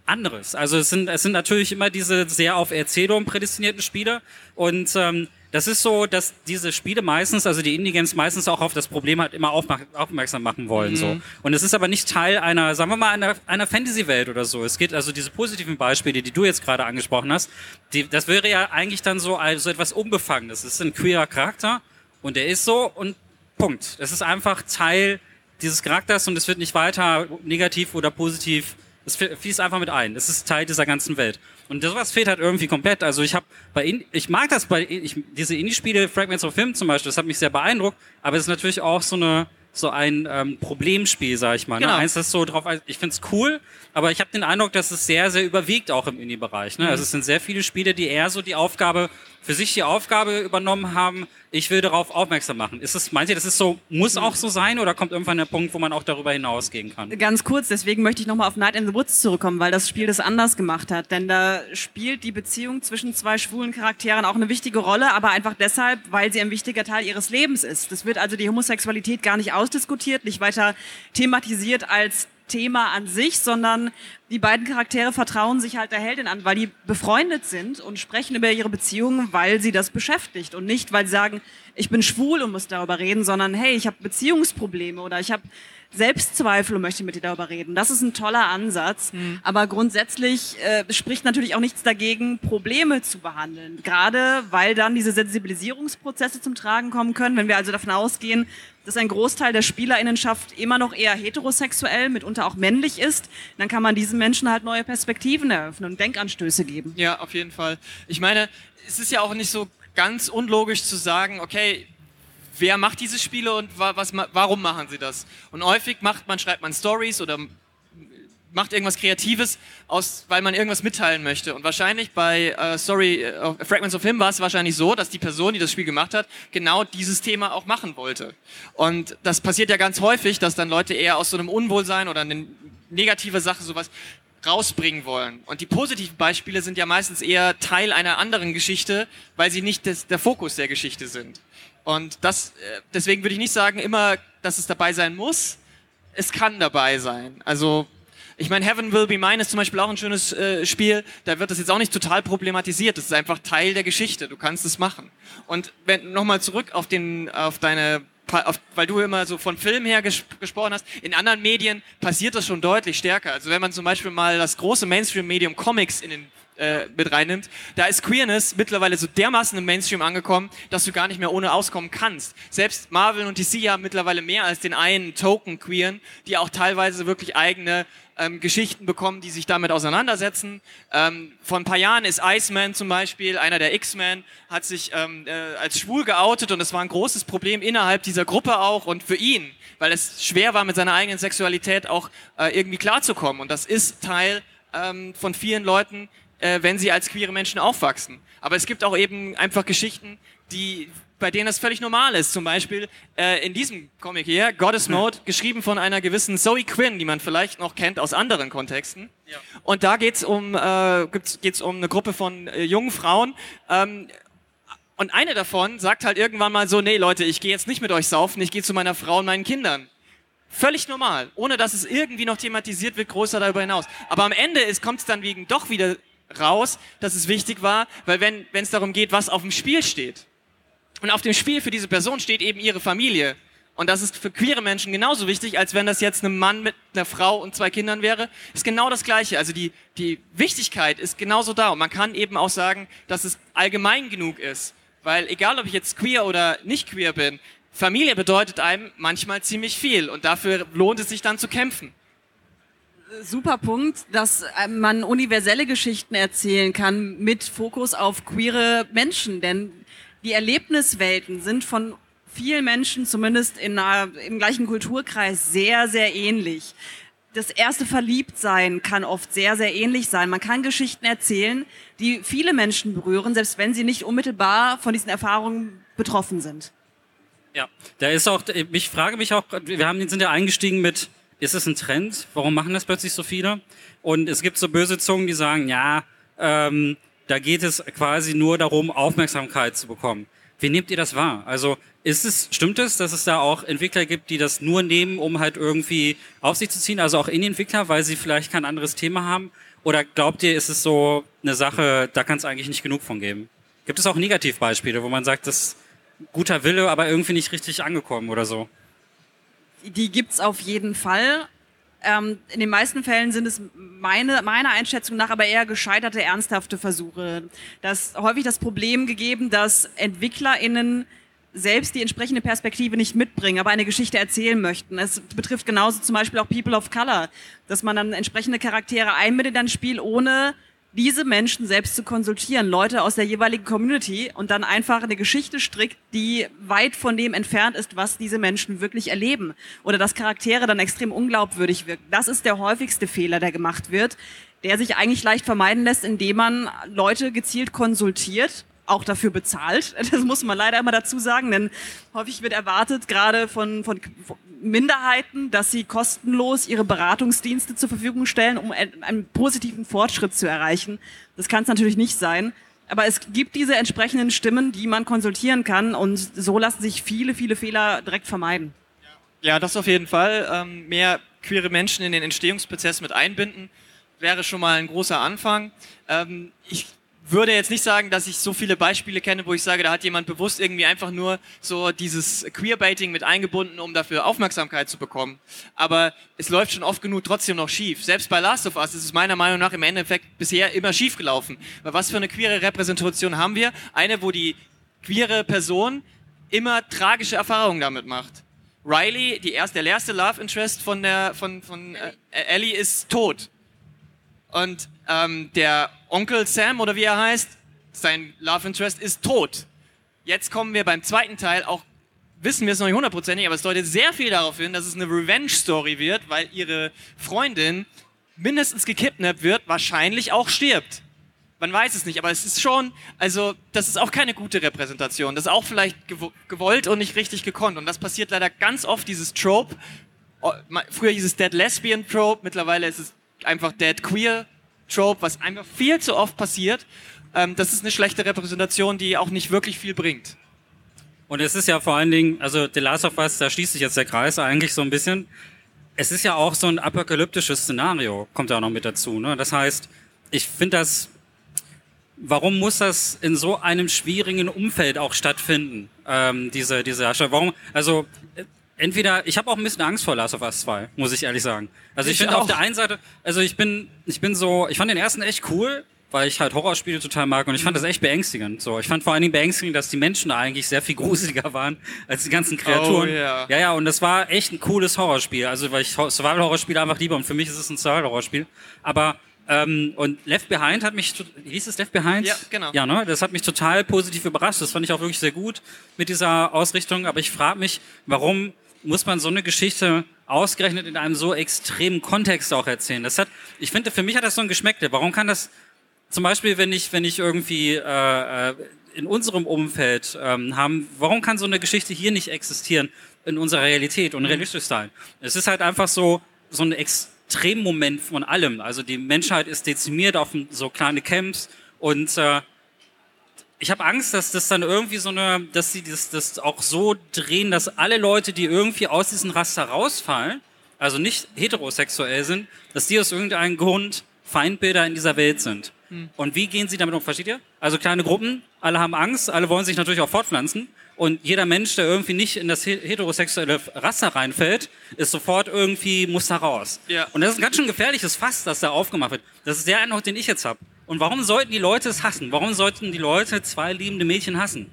anderes. Also es sind, es sind natürlich immer diese sehr auf Erzählung prädestinierten Spiele und ähm, das ist so, dass diese Spiele meistens, also die Indie-Games meistens auch auf das Problem halt immer aufmerksam machen wollen. So. Und es ist aber nicht Teil einer, sagen wir mal, einer, einer Fantasy-Welt oder so. Es geht also diese positiven Beispiele, die du jetzt gerade angesprochen hast, die, das wäre ja eigentlich dann so also etwas Unbefangenes. Es ist ein queerer Charakter und der ist so und Punkt. Es ist einfach Teil dieses Charakters und es wird nicht weiter negativ oder positiv. Es fl- fließt einfach mit ein. Es ist Teil dieser ganzen Welt. Und sowas fehlt halt irgendwie komplett. Also ich habe bei In ich mag das bei ich, diese Indie-Spiele, Fragments of Him zum Beispiel, das hat mich sehr beeindruckt, aber es ist natürlich auch so eine so ein ähm, Problemspiel, sag ich mal. Genau. Ne? Eins das so drauf, ich find's cool, aber ich habe den Eindruck, dass es sehr, sehr überwiegt auch im Indie-Bereich. Ne? Also es sind sehr viele Spiele, die eher so die Aufgabe, für sich die Aufgabe übernommen haben, ich will darauf aufmerksam machen. Ist es, meint ihr, das ist so, muss auch so sein oder kommt irgendwann der Punkt, wo man auch darüber hinausgehen kann? Ganz kurz, deswegen möchte ich nochmal auf Night in the Woods zurückkommen, weil das Spiel das anders gemacht hat. Denn da spielt die Beziehung zwischen zwei schwulen Charakteren auch eine wichtige Rolle, aber einfach deshalb, weil sie ein wichtiger Teil ihres Lebens ist. Das wird also die Homosexualität gar nicht ausdiskutiert, nicht weiter thematisiert als Thema an sich, sondern die beiden Charaktere vertrauen sich halt der Heldin an, weil die befreundet sind und sprechen über ihre Beziehungen, weil sie das beschäftigt und nicht, weil sie sagen, ich bin schwul und muss darüber reden, sondern hey, ich habe Beziehungsprobleme oder ich habe Selbstzweifel und möchte mit dir darüber reden. Das ist ein toller Ansatz, aber grundsätzlich äh, spricht natürlich auch nichts dagegen, Probleme zu behandeln. Gerade weil dann diese Sensibilisierungsprozesse zum Tragen kommen können, wenn wir also davon ausgehen, dass ein Großteil der Spielerinnenschaft immer noch eher heterosexuell, mitunter auch männlich ist, dann kann man diesen Menschen halt neue Perspektiven eröffnen und Denkanstöße geben. Ja, auf jeden Fall. Ich meine, es ist ja auch nicht so ganz unlogisch zu sagen, okay, wer macht diese Spiele und wa was, warum machen sie das? Und häufig macht man, schreibt man Stories oder macht irgendwas Kreatives, aus, weil man irgendwas mitteilen möchte. Und wahrscheinlich bei äh, Story äh, Fragments of Him war es wahrscheinlich so, dass die Person, die das Spiel gemacht hat, genau dieses Thema auch machen wollte. Und das passiert ja ganz häufig, dass dann Leute eher aus so einem Unwohlsein oder eine negative Sache sowas rausbringen wollen. Und die positiven Beispiele sind ja meistens eher Teil einer anderen Geschichte, weil sie nicht des, der Fokus der Geschichte sind. Und das, äh, deswegen würde ich nicht sagen immer, dass es dabei sein muss. Es kann dabei sein. Also ich meine, Heaven Will Be Mine ist zum Beispiel auch ein schönes äh, Spiel. Da wird das jetzt auch nicht total problematisiert. Das ist einfach Teil der Geschichte. Du kannst es machen. Und wenn nochmal zurück auf den, auf deine, auf, weil du immer so von Film her ges gesprochen hast. In anderen Medien passiert das schon deutlich stärker. Also wenn man zum Beispiel mal das große Mainstream-Medium Comics in den äh, mit reinnimmt, da ist Queerness mittlerweile so dermaßen im Mainstream angekommen, dass du gar nicht mehr ohne auskommen kannst. Selbst Marvel und DC haben mittlerweile mehr als den einen Token Queeren, die auch teilweise wirklich eigene ähm, Geschichten bekommen, die sich damit auseinandersetzen. Ähm, vor ein paar Jahren ist Iceman zum Beispiel, einer der X-Men, hat sich ähm, äh, als schwul geoutet und das war ein großes Problem innerhalb dieser Gruppe auch und für ihn, weil es schwer war, mit seiner eigenen Sexualität auch äh, irgendwie klarzukommen. Und das ist Teil ähm, von vielen Leuten, äh, wenn sie als queere Menschen aufwachsen. Aber es gibt auch eben einfach Geschichten, die bei denen das völlig normal ist. Zum Beispiel äh, in diesem Comic hier, Goddess Mode, geschrieben von einer gewissen Zoe Quinn, die man vielleicht noch kennt aus anderen Kontexten. Ja. Und da geht's um, äh, gibt's, geht's um eine Gruppe von äh, jungen Frauen. Ähm, und eine davon sagt halt irgendwann mal so, nee Leute, ich gehe jetzt nicht mit euch saufen, ich gehe zu meiner Frau und meinen Kindern. Völlig normal, ohne dass es irgendwie noch thematisiert wird, größer darüber hinaus. Aber am Ende kommt es dann wegen doch wieder raus, dass es wichtig war, weil wenn es darum geht, was auf dem Spiel steht. Und auf dem Spiel für diese Person steht eben ihre Familie. Und das ist für queere Menschen genauso wichtig, als wenn das jetzt ein Mann mit einer Frau und zwei Kindern wäre. Ist genau das Gleiche. Also die, die Wichtigkeit ist genauso da. Und man kann eben auch sagen, dass es allgemein genug ist. Weil egal, ob ich jetzt queer oder nicht queer bin, Familie bedeutet einem manchmal ziemlich viel. Und dafür lohnt es sich dann zu kämpfen. Super Punkt, dass äh, man universelle Geschichten erzählen kann mit Fokus auf queere Menschen, denn die Erlebniswelten sind von vielen Menschen, zumindest in einer, im gleichen Kulturkreis, sehr, sehr ähnlich. Das erste Verliebtsein kann oft sehr, sehr ähnlich sein. Man kann Geschichten erzählen, die viele Menschen berühren, selbst wenn sie nicht unmittelbar von diesen Erfahrungen betroffen sind. Ja, da ist auch, ich frage mich auch, wir haben, sind ja eingestiegen mit, ist es ein Trend? Warum machen das plötzlich so viele? Und es gibt so böse Zungen, die sagen, ja, ähm, da geht es quasi nur darum, Aufmerksamkeit zu bekommen. Wie nehmt ihr das wahr? Also Ist es, stimmt es, dass es da auch Entwickler gibt, die das nur nehmen, um halt irgendwie auf sich zu ziehen, also auch in die Entwickler, weil sie vielleicht kein anderes Thema haben? Oder glaubt ihr, ist es so eine Sache, da kann es eigentlich nicht genug von geben? Gibt es auch Negativbeispiele, wo man sagt, das ist guter Wille, aber irgendwie nicht richtig angekommen oder so? Die gibt's auf jeden Fall. Ähm, in den meisten Fällen sind es meine, meiner Einschätzung nach aber eher gescheiterte, ernsthafte Versuche. Das häufig das Problem gegeben, dass EntwicklerInnen selbst die entsprechende Perspektive nicht mitbringen, aber eine Geschichte erzählen möchten. Es betrifft genauso zum Beispiel auch People of Color, dass man dann entsprechende Charaktere einbindet in ein Spiel, ohne diese Menschen selbst zu konsultieren, Leute aus der jeweiligen Community und dann einfach eine Geschichte strickt, die weit von dem entfernt ist, was diese Menschen wirklich erleben. Oder dass Charaktere dann extrem unglaubwürdig wirken. Das ist der häufigste Fehler, der gemacht wird, der sich eigentlich leicht vermeiden lässt, indem man Leute gezielt konsultiert auch dafür bezahlt. Das muss man leider immer dazu sagen, denn häufig wird erwartet, gerade von, von Minderheiten, dass sie kostenlos ihre Beratungsdienste zur Verfügung stellen, um einen positiven Fortschritt zu erreichen. Das kann es natürlich nicht sein. Aber es gibt diese entsprechenden Stimmen, die man konsultieren kann und so lassen sich viele, viele Fehler direkt vermeiden. Ja, das auf jeden Fall. Ähm, mehr queere Menschen in den Entstehungsprozess mit einbinden wäre schon mal ein großer Anfang. Ähm, ich würde jetzt nicht sagen, dass ich so viele Beispiele kenne, wo ich sage, da hat jemand bewusst irgendwie einfach nur so dieses Queerbaiting mit eingebunden, um dafür Aufmerksamkeit zu bekommen. Aber es läuft schon oft genug trotzdem noch schief. Selbst bei Last of Us ist es meiner Meinung nach im Endeffekt bisher immer schief gelaufen. Weil was für eine queere Repräsentation haben wir? Eine, wo die queere Person immer tragische Erfahrungen damit macht. Riley, die erste, der erste Love Interest von der von von äh, Ellie ist tot. Und ähm, der Onkel Sam oder wie er heißt, sein Love Interest ist tot. Jetzt kommen wir beim zweiten Teil auch wissen wir es noch nicht hundertprozentig, aber es deutet sehr viel darauf hin, dass es eine Revenge-Story wird, weil ihre Freundin mindestens gekidnappt wird, wahrscheinlich auch stirbt. Man weiß es nicht, aber es ist schon, also das ist auch keine gute Repräsentation. Das ist auch vielleicht gewollt und nicht richtig gekonnt. Und das passiert leider ganz oft, dieses Trope. Früher hieß es Dead Lesbian Trope, mittlerweile ist es einfach Dead Queer Trope, was einfach viel zu oft passiert. Ähm, das ist eine schlechte Repräsentation, die auch nicht wirklich viel bringt. Und es ist ja vor allen Dingen, also The Last of Us, da schließt sich jetzt der Kreis eigentlich so ein bisschen. Es ist ja auch so ein apokalyptisches Szenario, kommt ja auch noch mit dazu. Ne? Das heißt, ich finde das, warum muss das in so einem schwierigen Umfeld auch stattfinden, ähm, diese, diese Darstellung? Warum, also entweder, ich habe auch ein bisschen Angst vor Last of Us 2, muss ich ehrlich sagen. Also ich, ich finde auf der einen Seite, also ich bin, ich bin so, ich fand den ersten echt cool, weil ich halt Horrorspiele total mag und ich fand das echt beängstigend. So, ich fand vor allen Dingen beängstigend, dass die Menschen da eigentlich sehr viel gruseliger waren als die ganzen Kreaturen. Oh, yeah. Ja, ja, und das war echt ein cooles Horrorspiel. Also weil ich Survival-Horrorspiele einfach liebe und für mich ist es ein Survival-Horrorspiel. Aber ähm, und Left Behind hat mich, hieß es Left Behind? Ja, genau. Ja, ne? Das hat mich total positiv überrascht. Das fand ich auch wirklich sehr gut mit dieser Ausrichtung. Aber ich frage mich, warum muss man so eine Geschichte ausgerechnet in einem so extremen Kontext auch erzählen. Das hat, ich finde, für mich hat das so ein Geschmäckle. Warum kann das, zum Beispiel, wenn ich, wenn ich irgendwie äh, äh, in unserem Umfeld ähm, haben, warum kann so eine Geschichte hier nicht existieren in unserer Realität und realistisch sein? Es ist halt einfach so, so ein Extremmoment von allem. Also die Menschheit ist dezimiert auf so kleine Camps und äh, ich habe Angst, dass das dann irgendwie so eine, dass sie das, das auch so drehen, dass alle Leute, die irgendwie aus diesem Raster rausfallen, also nicht heterosexuell sind, dass die aus irgendeinem Grund Feindbilder in dieser Welt sind. Hm. Und wie gehen sie damit um? Versteht ihr? Also kleine Gruppen, alle haben Angst, alle wollen sich natürlich auch fortpflanzen. Und jeder Mensch, der irgendwie nicht in das heterosexuelle Raster reinfällt, ist sofort irgendwie, muss da raus. Ja. Und das ist ein ganz schön gefährliches Fass, das da aufgemacht wird. Das ist der Eindruck, den ich jetzt habe. Und warum sollten die Leute es hassen? Warum sollten die Leute zwei liebende Mädchen hassen?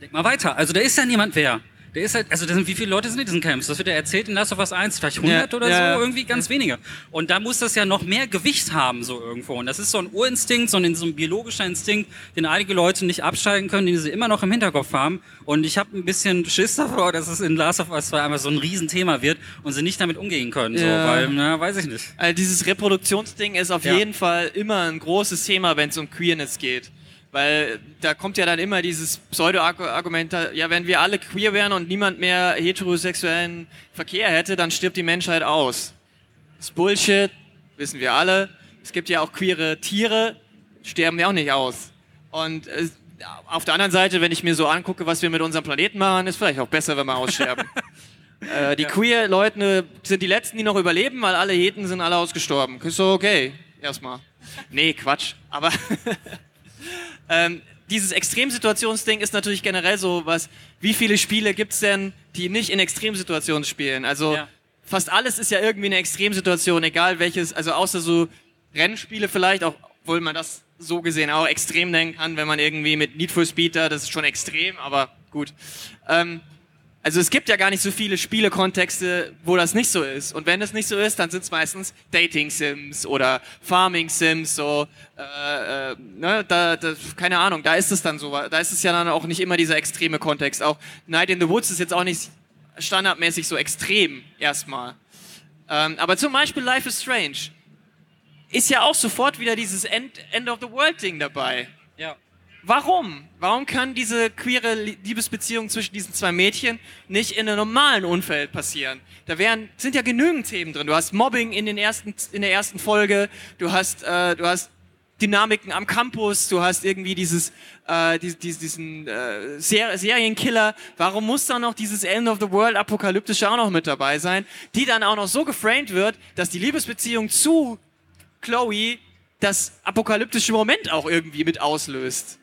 Denk mal weiter. Also da ist ja niemand wer. Der ist halt, also sind, wie viele Leute sind in diesen Camps? Das wird ja erzählt in Last of Us 1, vielleicht 100 ja, oder ja, so, irgendwie ganz wenige. Und da muss das ja noch mehr Gewicht haben, so irgendwo. Und das ist so ein Urinstinkt, so ein, so ein biologischer Instinkt, den einige Leute nicht abschalten können, den sie immer noch im Hinterkopf haben. Und ich habe ein bisschen Schiss davor, dass es in Last of Us 2 einfach so ein Riesenthema wird und sie nicht damit umgehen können. So, weil, na, weiß ich nicht. Also dieses Reproduktionsding ist auf jeden Fall immer ein großes Thema, wenn es um Queerness geht. Weil da kommt ja dann immer dieses Pseudo-Argument, ja, wenn wir alle queer wären und niemand mehr heterosexuellen Verkehr hätte, dann stirbt die Menschheit aus. Das ist Bullshit, wissen wir alle. Es gibt ja auch queere Tiere, sterben ja auch nicht aus. Und auf der anderen Seite, wenn ich mir so angucke, was wir mit unserem Planeten machen, ist vielleicht auch besser, wenn wir aussterben. äh, die ja. queer-Leute sind die Letzten, die noch überleben, weil alle Heten sind alle ausgestorben. Ist so okay, erstmal. Nee, Quatsch. Aber ähm, dieses Extremsituationsding ist natürlich generell so was, wie viele Spiele gibt's denn, die nicht in Extremsituationen spielen? Also ja. fast alles ist ja irgendwie eine Extremsituation, egal welches, also außer so Rennspiele vielleicht, auch obwohl man das so gesehen auch extrem nennen kann, wenn man irgendwie mit Need for Speed da, das ist schon extrem, aber gut. Ähm, also es gibt ja gar nicht so viele Spielekontexte, wo das nicht so ist. Und wenn es nicht so ist, dann sind es meistens Dating-Sims oder Farming-Sims, so, äh, äh, ne, da, da, keine Ahnung, da ist es dann so, da ist es ja dann auch nicht immer dieser extreme Kontext. Auch Night in the Woods ist jetzt auch nicht standardmäßig so extrem, erstmal. Ähm, aber zum Beispiel Life is Strange ist ja auch sofort wieder dieses End, End of the World Ding dabei. Warum? Warum kann diese queere Liebesbeziehung zwischen diesen zwei Mädchen nicht in einem normalen Umfeld passieren? Da wären, sind ja genügend Themen drin. Du hast Mobbing in, den ersten, in der ersten Folge, du hast, äh, du hast Dynamiken am Campus, du hast irgendwie dieses, äh, diesen, diesen äh, Ser Serienkiller. Warum muss da noch dieses End of the World apokalyptische auch noch mit dabei sein, die dann auch noch so geframed wird, dass die Liebesbeziehung zu Chloe das apokalyptische Moment auch irgendwie mit auslöst.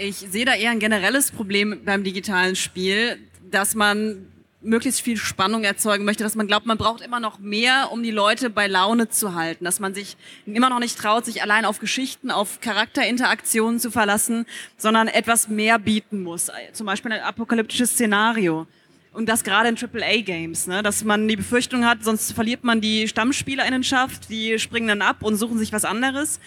Ich sehe da eher ein generelles Problem beim digitalen Spiel, dass man möglichst viel Spannung erzeugen möchte, dass man glaubt, man braucht immer noch mehr, um die Leute bei Laune zu halten, dass man sich immer noch nicht traut, sich allein auf Geschichten, auf Charakterinteraktionen zu verlassen, sondern etwas mehr bieten muss. Zum Beispiel ein apokalyptisches Szenario. Und das gerade in AAA-Games, ne? dass man die Befürchtung hat, sonst verliert man die StammspielerInnenschaft, die springen dann ab und suchen sich was anderes.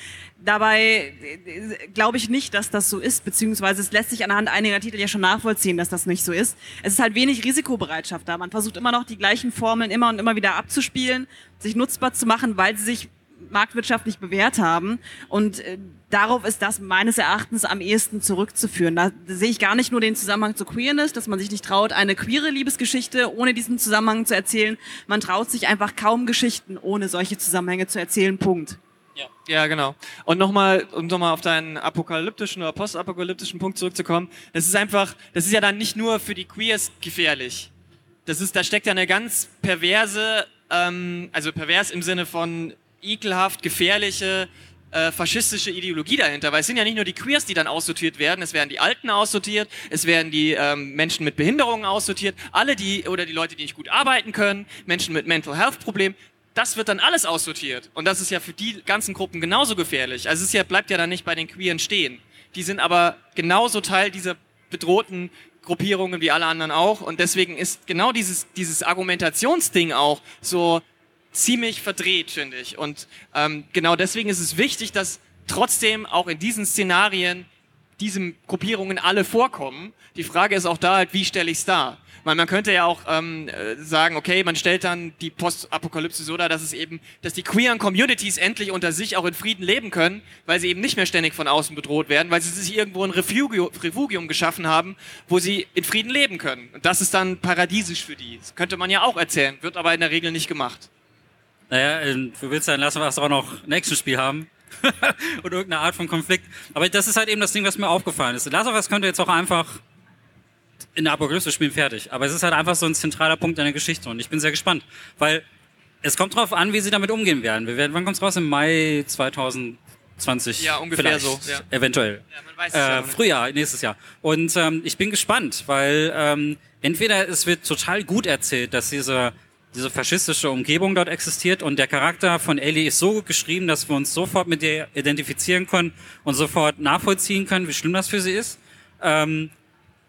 Dabei äh, glaube ich nicht, dass das so ist, beziehungsweise es lässt sich anhand einiger Titel ja schon nachvollziehen, dass das nicht so ist. Es ist halt wenig Risikobereitschaft da. Man versucht immer noch die gleichen Formeln immer und immer wieder abzuspielen, sich nutzbar zu machen, weil sie sich marktwirtschaftlich bewährt haben. Und äh, darauf ist das meines Erachtens am ehesten zurückzuführen. Da sehe ich gar nicht nur den Zusammenhang zu Queerness, dass man sich nicht traut, eine queere Liebesgeschichte ohne diesen Zusammenhang zu erzählen. Man traut sich einfach kaum Geschichten ohne solche Zusammenhänge zu erzählen. Punkt. Ja, ja genau. Und nochmal, um nochmal auf deinen apokalyptischen oder postapokalyptischen Punkt zurückzukommen, das ist einfach, das ist ja dann nicht nur für die Queers gefährlich. Das ist, da steckt ja eine ganz perverse, ähm, also pervers im Sinne von ekelhaft gefährliche äh, faschistische Ideologie dahinter, weil es sind ja nicht nur die Queers, die dann aussortiert werden, es werden die Alten aussortiert, es werden die ähm, Menschen mit Behinderungen aussortiert, alle die oder die Leute, die nicht gut arbeiten können, Menschen mit Mental Health Problemen, das wird dann alles aussortiert und das ist ja für die ganzen Gruppen genauso gefährlich. Also es ist ja, bleibt ja dann nicht bei den Queeren stehen. Die sind aber genauso Teil dieser bedrohten Gruppierungen wie alle anderen auch und deswegen ist genau dieses dieses Argumentationsding auch so ziemlich verdreht, finde ich. Und ähm, genau deswegen ist es wichtig, dass trotzdem auch in diesen Szenarien diese Gruppierungen alle vorkommen. Die Frage ist auch da halt, wie stelle ich es dar? Weil man könnte ja auch ähm, äh, sagen, okay, man stellt dann die Postapokalypse so dar, dass es eben, dass die queeren Communities endlich unter sich auch in Frieden leben können, weil sie eben nicht mehr ständig von außen bedroht werden, weil sie sich irgendwo ein Refugium, Refugium geschaffen haben, wo sie in Frieden leben können. Und das ist dann paradiesisch für die. Das könnte man ja auch erzählen, wird aber in der Regel nicht gemacht. Naja, du willst dann lassen wir es auch noch ein Action-Spiel haben. Oder irgendeine Art von Konflikt. Aber das ist halt eben das Ding, was mir aufgefallen ist. Last of Us könnte jetzt auch einfach in der Apokalypse spielen, fertig. Aber es ist halt einfach so ein zentraler Punkt in der Geschichte und ich bin sehr gespannt, weil es kommt drauf an, wie sie damit umgehen werden. Wir werden wann kommt's raus? Im Mai 2020. Ja, ungefähr so. Ja. Eventuell. Ja, man weiß es äh, ja Frühjahr, nächstes Jahr. Und ähm, ich bin gespannt, weil ähm, entweder es wird total gut erzählt, dass diese diese faschistische Umgebung dort existiert und der Charakter von Ellie ist so geschrieben, dass wir uns sofort mit ihr identifizieren können und sofort nachvollziehen können, wie schlimm das für sie ist. Ähm,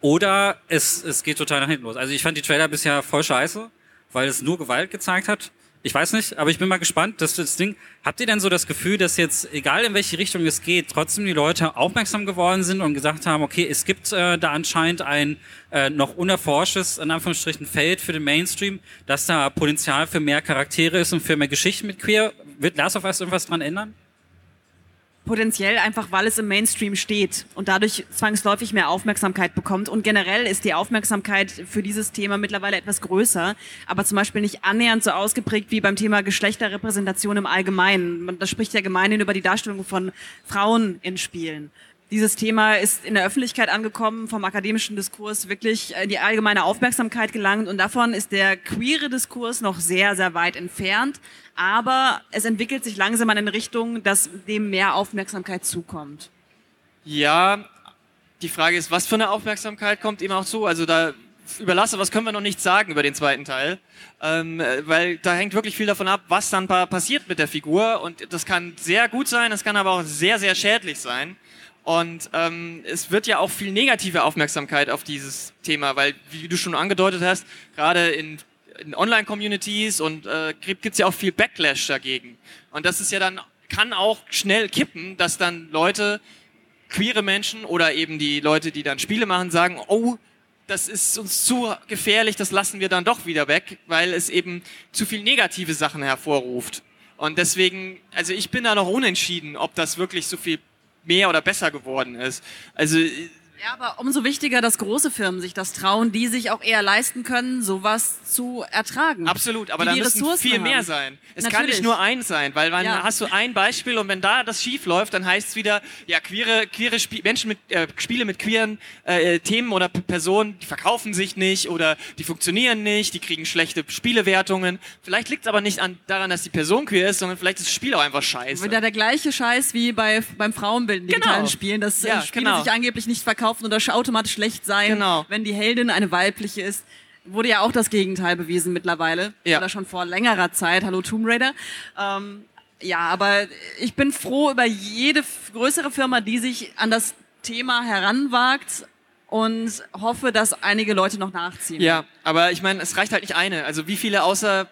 oder es, es geht total nach hinten los. Also ich fand die Trailer bisher voll scheiße, weil es nur Gewalt gezeigt hat. Ich weiß nicht, aber ich bin mal gespannt, dass das Ding. Habt ihr denn so das Gefühl, dass jetzt, egal in welche Richtung es geht, trotzdem die Leute aufmerksam geworden sind und gesagt haben, okay, es gibt äh, da anscheinend ein äh, noch unerforschtes, in Anführungsstrichen, Feld für den Mainstream, dass da Potenzial für mehr Charaktere ist und für mehr Geschichten mit Queer? Wird Last of Us irgendwas dran ändern? Potenziell einfach, weil es im Mainstream steht und dadurch zwangsläufig mehr Aufmerksamkeit bekommt. Und generell ist die Aufmerksamkeit für dieses Thema mittlerweile etwas größer, aber zum Beispiel nicht annähernd so ausgeprägt wie beim Thema Geschlechterrepräsentation im Allgemeinen. Das spricht ja gemeinhin über die Darstellung von Frauen in Spielen. Dieses Thema ist in der Öffentlichkeit angekommen, vom akademischen Diskurs wirklich in die allgemeine Aufmerksamkeit gelangt und davon ist der queere Diskurs noch sehr, sehr weit entfernt. Aber es entwickelt sich langsam in eine Richtung, dass dem mehr Aufmerksamkeit zukommt. Ja, die Frage ist, was für eine Aufmerksamkeit kommt ihm auch zu? Also da überlasse, was können wir noch nicht sagen über den zweiten Teil, ähm, weil da hängt wirklich viel davon ab, was dann passiert mit der Figur und das kann sehr gut sein, das kann aber auch sehr, sehr schädlich sein. Und ähm, es wird ja auch viel negative Aufmerksamkeit auf dieses Thema, weil, wie du schon angedeutet hast, gerade in, in Online-Communities und äh, gibt es ja auch viel Backlash dagegen. Und das ist ja dann, kann auch schnell kippen, dass dann Leute, queere Menschen oder eben die Leute, die dann Spiele machen, sagen, oh, das ist uns zu gefährlich, das lassen wir dann doch wieder weg, weil es eben zu viel negative Sachen hervorruft. Und deswegen, also ich bin da noch unentschieden, ob das wirklich so viel mehr oder besser geworden ist. Also ja, aber umso wichtiger, dass große Firmen sich das trauen, die sich auch eher leisten können, sowas zu ertragen. Absolut, aber da müssen Ressourcen viel haben. mehr sein. Es Natürlich. kann nicht nur eins sein, weil dann ja. hast du ein Beispiel und wenn da das schief läuft, dann heißt es wieder, ja, queere, queere Spie Menschen mit äh, Spiele mit queeren äh, Themen oder Personen, die verkaufen sich nicht oder die funktionieren nicht, die kriegen schlechte Spielewertungen. Vielleicht liegt es aber nicht an, daran, dass die Person queer ist, sondern vielleicht ist das Spiel auch einfach scheiße. Wieder der gleiche Scheiß wie bei beim Frauenbild in digitalen genau. Spielen, dass äh, ja, Spiele genau. sich angeblich nicht verkaufen verkaufen oder automatisch schlecht sein, genau. wenn die Heldin eine weibliche ist. Wurde ja auch das Gegenteil bewiesen mittlerweile. Ja. Oder schon vor längerer Zeit. Hallo Tomb Raider. Ähm, ja, aber ich bin froh über jede größere Firma, die sich an das Thema heranwagt und hoffe, dass einige Leute noch nachziehen. Ja, aber ich meine, es reicht halt nicht eine. Also wie viele außer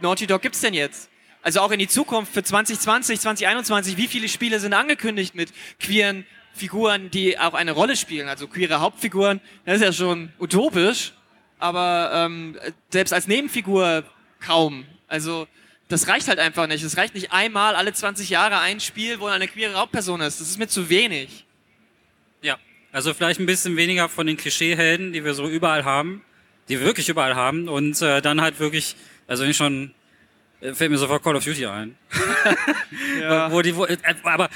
Naughty Dog gibt's denn jetzt? Also auch in die Zukunft für 2020, 2021, wie viele Spiele sind angekündigt mit queeren Figuren, die auch eine Rolle spielen, also queere Hauptfiguren, das ist ja schon utopisch, aber ähm, selbst als Nebenfigur kaum. Also das reicht halt einfach nicht. Es reicht nicht einmal alle 20 Jahre ein Spiel, wo eine queere Hauptperson ist. Das ist mir zu wenig. Ja, also vielleicht ein bisschen weniger von den Klischeehelden, die wir so überall haben, die wir wirklich überall haben und äh, dann halt wirklich, also wenn ich schon äh, fällt mir sofort Call of Duty ein. ja. wo die, wo, äh, aber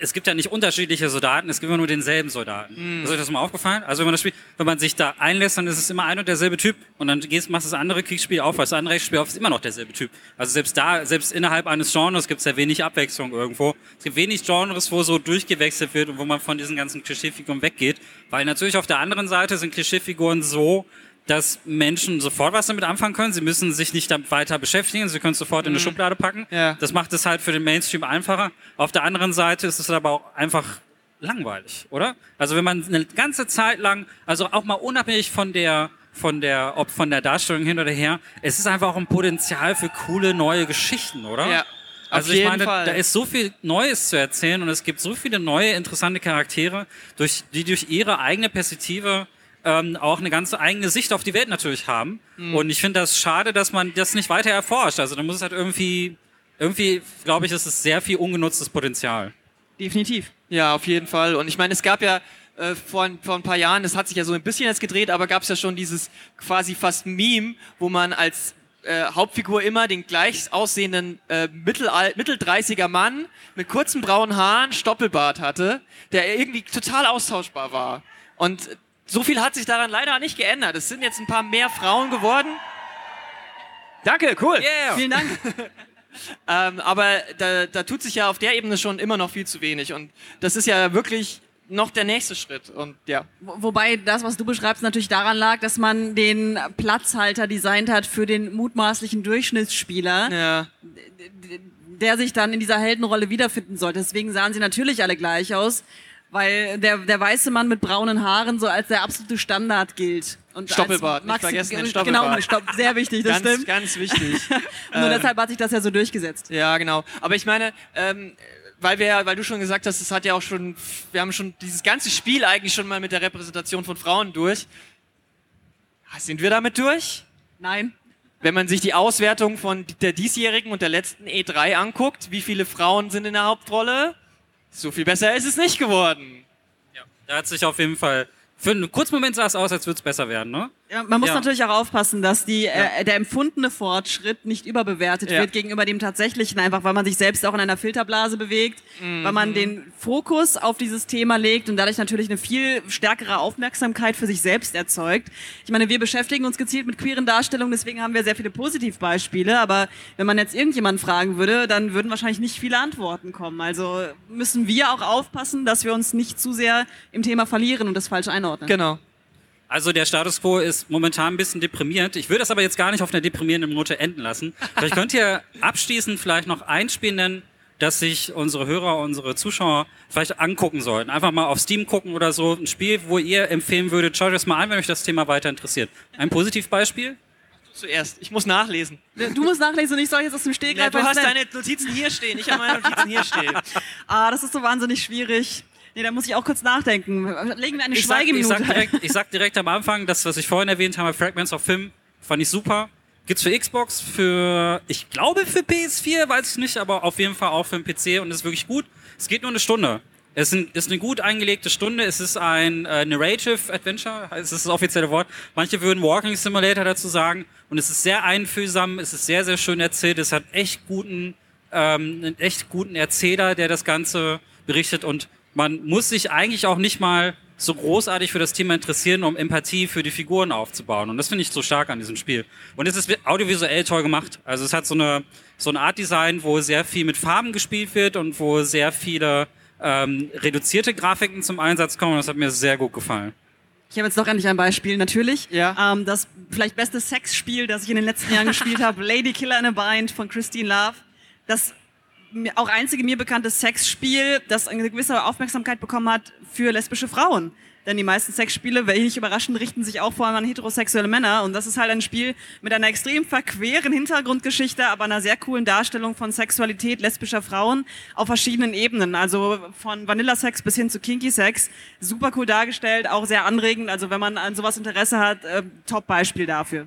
es gibt ja nicht unterschiedliche Soldaten, es gibt immer nur denselben Soldaten. Mhm. Ist euch das mal aufgefallen? Also wenn man das Spiel, wenn man sich da einlässt, dann ist es immer ein und derselbe Typ. Und dann gehst, machst du das andere Kriegsspiel auf, das andere Spiel auf, ist immer noch derselbe Typ. Also selbst da, selbst innerhalb eines Genres gibt es ja wenig Abwechslung irgendwo. Es gibt wenig Genres, wo so durchgewechselt wird und wo man von diesen ganzen Klischeefiguren weggeht. Weil natürlich auf der anderen Seite sind Klischeefiguren so, dass Menschen sofort was damit anfangen können. Sie müssen sich nicht damit weiter beschäftigen. Sie können es sofort in eine mhm. Schublade packen. Ja. Das macht es halt für den Mainstream einfacher. Auf der anderen Seite ist es aber auch einfach langweilig, oder? Also wenn man eine ganze Zeit lang, also auch mal unabhängig von der von der, ob von der Darstellung hin oder her, es ist einfach auch ein Potenzial für coole neue Geschichten, oder? Ja. Also ich meine, Fall. da ist so viel Neues zu erzählen und es gibt so viele neue interessante Charaktere, durch, die durch ihre eigene Perspektive ähm, auch eine ganz eigene Sicht auf die Welt natürlich haben. Mhm. Und ich finde das schade, dass man das nicht weiter erforscht. Also da muss es halt irgendwie, irgendwie, glaube ich, ist es sehr viel ungenutztes Potenzial. Definitiv. Ja, auf jeden Fall. Und ich meine, es gab ja äh, vor, ein, vor ein paar Jahren, das hat sich ja so ein bisschen jetzt gedreht, aber gab es ja schon dieses quasi fast Meme, wo man als äh, Hauptfigur immer den gleich aussehenden äh, Mittelal Mitteldreißiger Mann mit kurzen braunen Haaren, Stoppelbart hatte, der irgendwie total austauschbar war. Und so viel hat sich daran leider nicht geändert. Es sind jetzt ein paar mehr Frauen geworden. Danke, cool. Yeah. Vielen Dank. ähm, aber da, da tut sich ja auf der Ebene schon immer noch viel zu wenig. Und das ist ja wirklich noch der nächste Schritt. Und ja. Wobei das, was du beschreibst, natürlich daran lag, dass man den Platzhalter designt hat für den mutmaßlichen Durchschnittsspieler. Ja. Der sich dann in dieser Heldenrolle wiederfinden sollte. Deswegen sahen sie natürlich alle gleich aus weil der, der weiße Mann mit braunen Haaren so als der absolute Standard gilt. Und Stoppelbart, nicht vergessen den Stoppelbart. Genau, Stopp, sehr wichtig, das ganz, stimmt. Ganz wichtig. Nur ähm, deshalb hat sich das ja so durchgesetzt. Ja, genau. Aber ich meine, ähm, weil wir, weil du schon gesagt hast, es hat ja auch schon, wir haben schon dieses ganze Spiel eigentlich schon mal mit der Repräsentation von Frauen durch. Sind wir damit durch? Nein. Wenn man sich die Auswertung von der diesjährigen und der letzten E3 anguckt, wie viele Frauen sind in der Hauptrolle? So viel besser ist es nicht geworden. Ja, da hat sich auf jeden Fall Für einen kurzen Moment sah es aus, als würde es besser werden, ne? Ja, man muss Ja. natürlich auch aufpassen, dass die, äh, der empfundene Fortschritt nicht überbewertet Ja. wird gegenüber dem tatsächlichen, einfach weil man sich selbst auch in einer Filterblase bewegt, weil man den Fokus auf dieses Thema legt und dadurch natürlich eine viel stärkere Aufmerksamkeit für sich selbst erzeugt. Ich meine, wir beschäftigen uns gezielt mit queeren Darstellungen, deswegen haben wir sehr viele Positivbeispiele, aber wenn man jetzt irgendjemanden fragen würde, dann würden wahrscheinlich nicht viele Antworten kommen. Also müssen wir auch aufpassen, dass wir uns nicht zu sehr im Thema verlieren und das falsch einordnen. Genau. Also der Status quo ist momentan ein bisschen deprimierend. Ich würde das aber jetzt gar nicht auf einer deprimierenden Note enden lassen. Vielleicht könnt ihr abschließend vielleicht noch ein Spiel nennen, das sich unsere Hörer, unsere Zuschauer vielleicht angucken sollten. Einfach mal auf Steam gucken oder so. Ein Spiel, wo ihr empfehlen würdet, schaut euch das mal an, wenn euch das Thema weiter interessiert. Ein Positivbeispiel? Zuerst. Ich muss nachlesen. Du musst nachlesen und ich soll jetzt aus dem Stegreif Ja, du hast deine Notizen hier stehen. Ich habe meine Notizen hier stehen. Ah, das ist so wahnsinnig schwierig. Nee, da muss ich auch kurz nachdenken. Legen wir eine Ich sag, ich, Schweigeminute sag direkt, ich sag direkt am Anfang, das, was ich vorhin erwähnt habe, Fragments of Film, fand ich super. Gibt's für Xbox, für, ich glaube für PS4, weiß ich nicht, aber auf jeden Fall auch für den PC und ist wirklich gut. Es geht nur eine Stunde. Es ist eine gut eingelegte Stunde. Es ist ein äh, Narrative Adventure, es ist das offizielle Wort. Manche würden Walking Simulator dazu sagen. Und es ist sehr einfühlsam, es ist sehr, sehr schön erzählt. Es hat echt guten, ähm, einen echt guten Erzähler, der das Ganze berichtet. Und man muss sich eigentlich auch nicht mal so großartig für das Thema interessieren, um Empathie für die Figuren aufzubauen. Und das finde ich so stark an diesem Spiel. Und es ist audiovisuell toll gemacht. Also es hat so eine so ein Art Design, wo sehr viel mit Farben gespielt wird und wo sehr viele ähm, reduzierte Grafiken zum Einsatz kommen. Und das hat mir sehr gut gefallen. Ich habe jetzt doch endlich ein Beispiel, natürlich. Ja. Ähm, das vielleicht beste Sexspiel, das ich in den letzten Jahren gespielt habe, Lady Killer in a Bind von Christine Love. Das auch einzige mir bekannte Sexspiel, das eine gewisse Aufmerksamkeit bekommen hat für lesbische Frauen. Denn die meisten Sexspiele, wenig überraschend, richten sich auch vor allem an heterosexuelle Männer. Und das ist halt ein Spiel mit einer extrem verqueren Hintergrundgeschichte, aber einer sehr coolen Darstellung von Sexualität lesbischer Frauen auf verschiedenen Ebenen. Also von Vanilla-Sex bis hin zu Kinky-Sex. Super cool dargestellt, auch sehr anregend. Also wenn man an sowas Interesse hat, äh, Top-Beispiel dafür.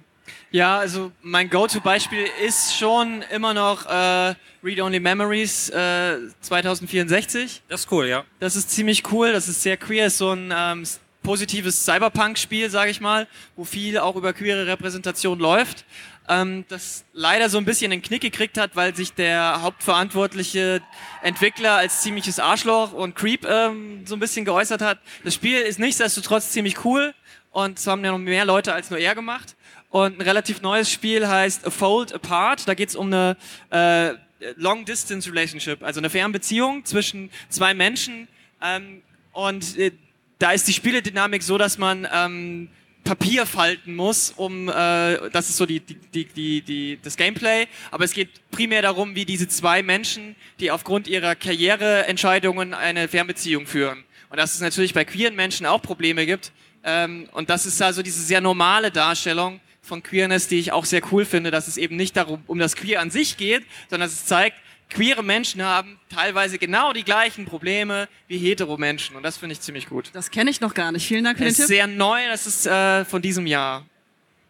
Ja, also mein Go-To-Beispiel ist schon immer noch äh, Read Only Memories äh, 2064. Das ist cool, ja. Das ist ziemlich cool, das ist sehr queer, ist so ein ähm, positives Cyberpunk-Spiel, sage ich mal, wo viel auch über queere Repräsentation läuft. Ähm, das leider so ein bisschen den Knick gekriegt hat, weil sich der hauptverantwortliche Entwickler als ziemliches Arschloch und Creep ähm, so ein bisschen geäußert hat. Das Spiel ist nichtsdestotrotz ziemlich cool und es haben ja noch mehr Leute als nur er gemacht. Und ein relativ neues Spiel heißt A Fold Apart. Da geht es um eine äh, Long Distance Relationship, also eine Fernbeziehung zwischen zwei Menschen. Ähm, und äh, da ist die Spieledynamik so, dass man ähm, Papier falten muss, um äh, das ist so die, die, die, die, die, das Gameplay. Aber es geht primär darum, wie diese zwei Menschen, die aufgrund ihrer Karriereentscheidungen eine Fernbeziehung führen. Und dass es natürlich bei queeren Menschen auch Probleme gibt. Ähm, und das ist also diese sehr normale Darstellung von Queerness, die ich auch sehr cool finde, dass es eben nicht darum um das Queer an sich geht, sondern dass es zeigt, queere Menschen haben teilweise genau die gleichen Probleme wie hetero Menschen. Und das finde ich ziemlich gut. Das kenne ich noch gar nicht. Vielen Dank für Das den ist Tipp. sehr neu, das ist äh, von diesem Jahr.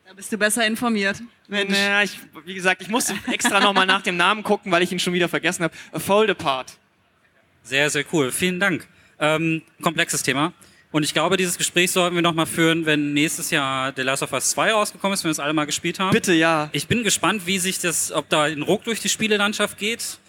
Da bist du besser informiert. Mensch. Naja, ich, wie gesagt, ich musste extra nochmal nach dem Namen gucken, weil ich ihn schon wieder vergessen habe. A Fold Apart. Sehr, sehr cool. Vielen Dank. Ähm, komplexes Thema. Und ich glaube, dieses Gespräch sollten wir nochmal führen, wenn nächstes Jahr The Last of Us 2 rausgekommen ist, wenn wir es alle mal gespielt haben. Bitte, ja. Ich bin gespannt, wie sich das, ob da ein Ruck durch die Spielelandschaft geht.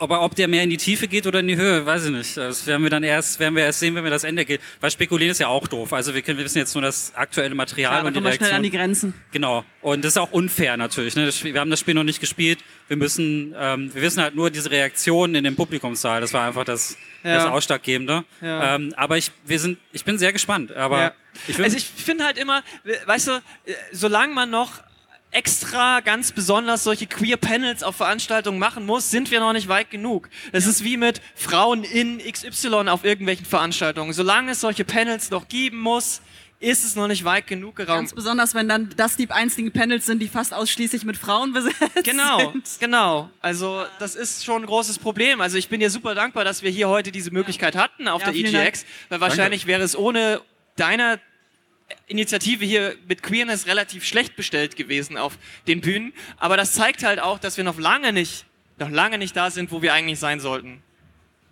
Aber ob der mehr in die Tiefe geht oder in die Höhe, weiß ich nicht. Das werden wir dann erst, werden wir erst sehen, wenn wir das Ende geht. Weil spekulieren ist ja auch doof. Also wir, können, wir wissen jetzt nur das aktuelle Material Ja, und die kommen wir schnell an die Reaktion. Grenzen. Genau. Und das ist auch unfair natürlich. Ne? Das wir haben das Spiel noch nicht gespielt. Wir müssen, ähm, wir wissen halt nur diese Reaktionen in dem Publikumssaal. Das war einfach das, das Ja. Ausschlaggebende. Ja. Ähm, aber ich, wir sind, ich bin sehr gespannt. Aber ich also ich finde halt immer, weißt du, äh, solange man noch extra ganz besonders solche queer Panels auf Veranstaltungen machen muss, sind wir noch nicht weit genug. Das ist wie mit Frauen in XY auf irgendwelchen Veranstaltungen. Solange es solche Panels noch geben muss, ist es noch nicht weit genug Ganz geraumt. besonders, wenn dann das die einzigen Panels sind, die fast ausschließlich mit Frauen besetzt Genau, sind. genau. Also das ist schon ein großes Problem. Also ich bin dir super dankbar, dass wir hier heute diese Möglichkeit hatten auf Ja, der EGX, weil wahrscheinlich wäre es ohne deine Initiative hier mit Queerness relativ schlecht bestellt gewesen auf den Bühnen. Aber das zeigt halt auch, dass wir noch lange nicht, noch lange nicht da sind, wo wir eigentlich sein sollten.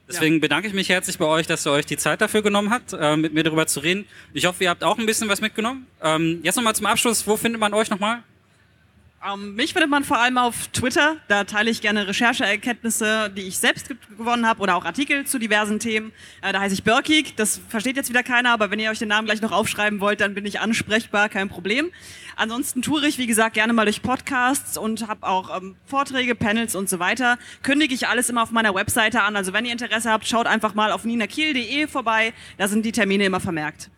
Deswegen bedanke ich mich herzlich bei euch, dass ihr euch die Zeit dafür genommen habt, äh, mit mir darüber zu reden. Ich hoffe, ihr habt auch ein bisschen was mitgenommen. Ähm, jetzt nochmal zum Abschluss, wo findet man euch nochmal? Ähm, mich findet man vor allem auf Twitter. Da teile ich gerne Rechercheerkenntnisse, die ich selbst gewonnen habe oder auch Artikel zu diversen Themen. Äh, da heiße ich Berkig. Das versteht jetzt wieder keiner, aber wenn ihr euch den Namen gleich noch aufschreiben wollt, dann bin ich ansprechbar, kein Problem. Ansonsten toure ich, wie gesagt, gerne mal durch Podcasts und habe auch ähm, Vorträge, Panels und so weiter. Kündige ich alles immer auf meiner Webseite an. Also wenn ihr Interesse habt, schaut einfach mal auf ninakiel.de vorbei. Da sind die Termine immer vermerkt.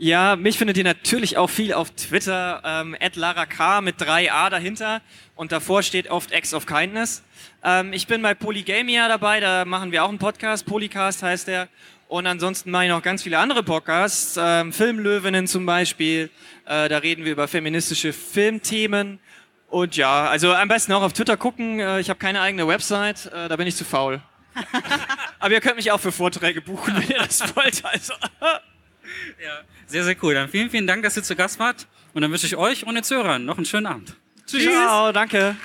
Ja, mich findet ihr natürlich auch viel auf Twitter, ähm, @lara_k mit 3a dahinter und davor steht oft Acts of Kindness. Ähm, ich bin bei Polygamia dabei, da machen wir auch einen Podcast, Polycast heißt der. Und ansonsten mache ich noch ganz viele andere Podcasts, ähm, Filmlöwinnen zum Beispiel, äh, da reden wir über feministische Filmthemen. Und ja, also am besten auch auf Twitter gucken, äh, ich habe keine eigene Website, äh, da bin ich zu faul. Aber ihr könnt mich auch für Vorträge buchen, wenn ihr das wollt. Also. Ja, sehr, sehr cool. Dann vielen, vielen Dank, dass ihr zu Gast wart. Und dann wünsche ich euch und den Zuhörern noch einen schönen Abend. Tschüss. Ciao, danke.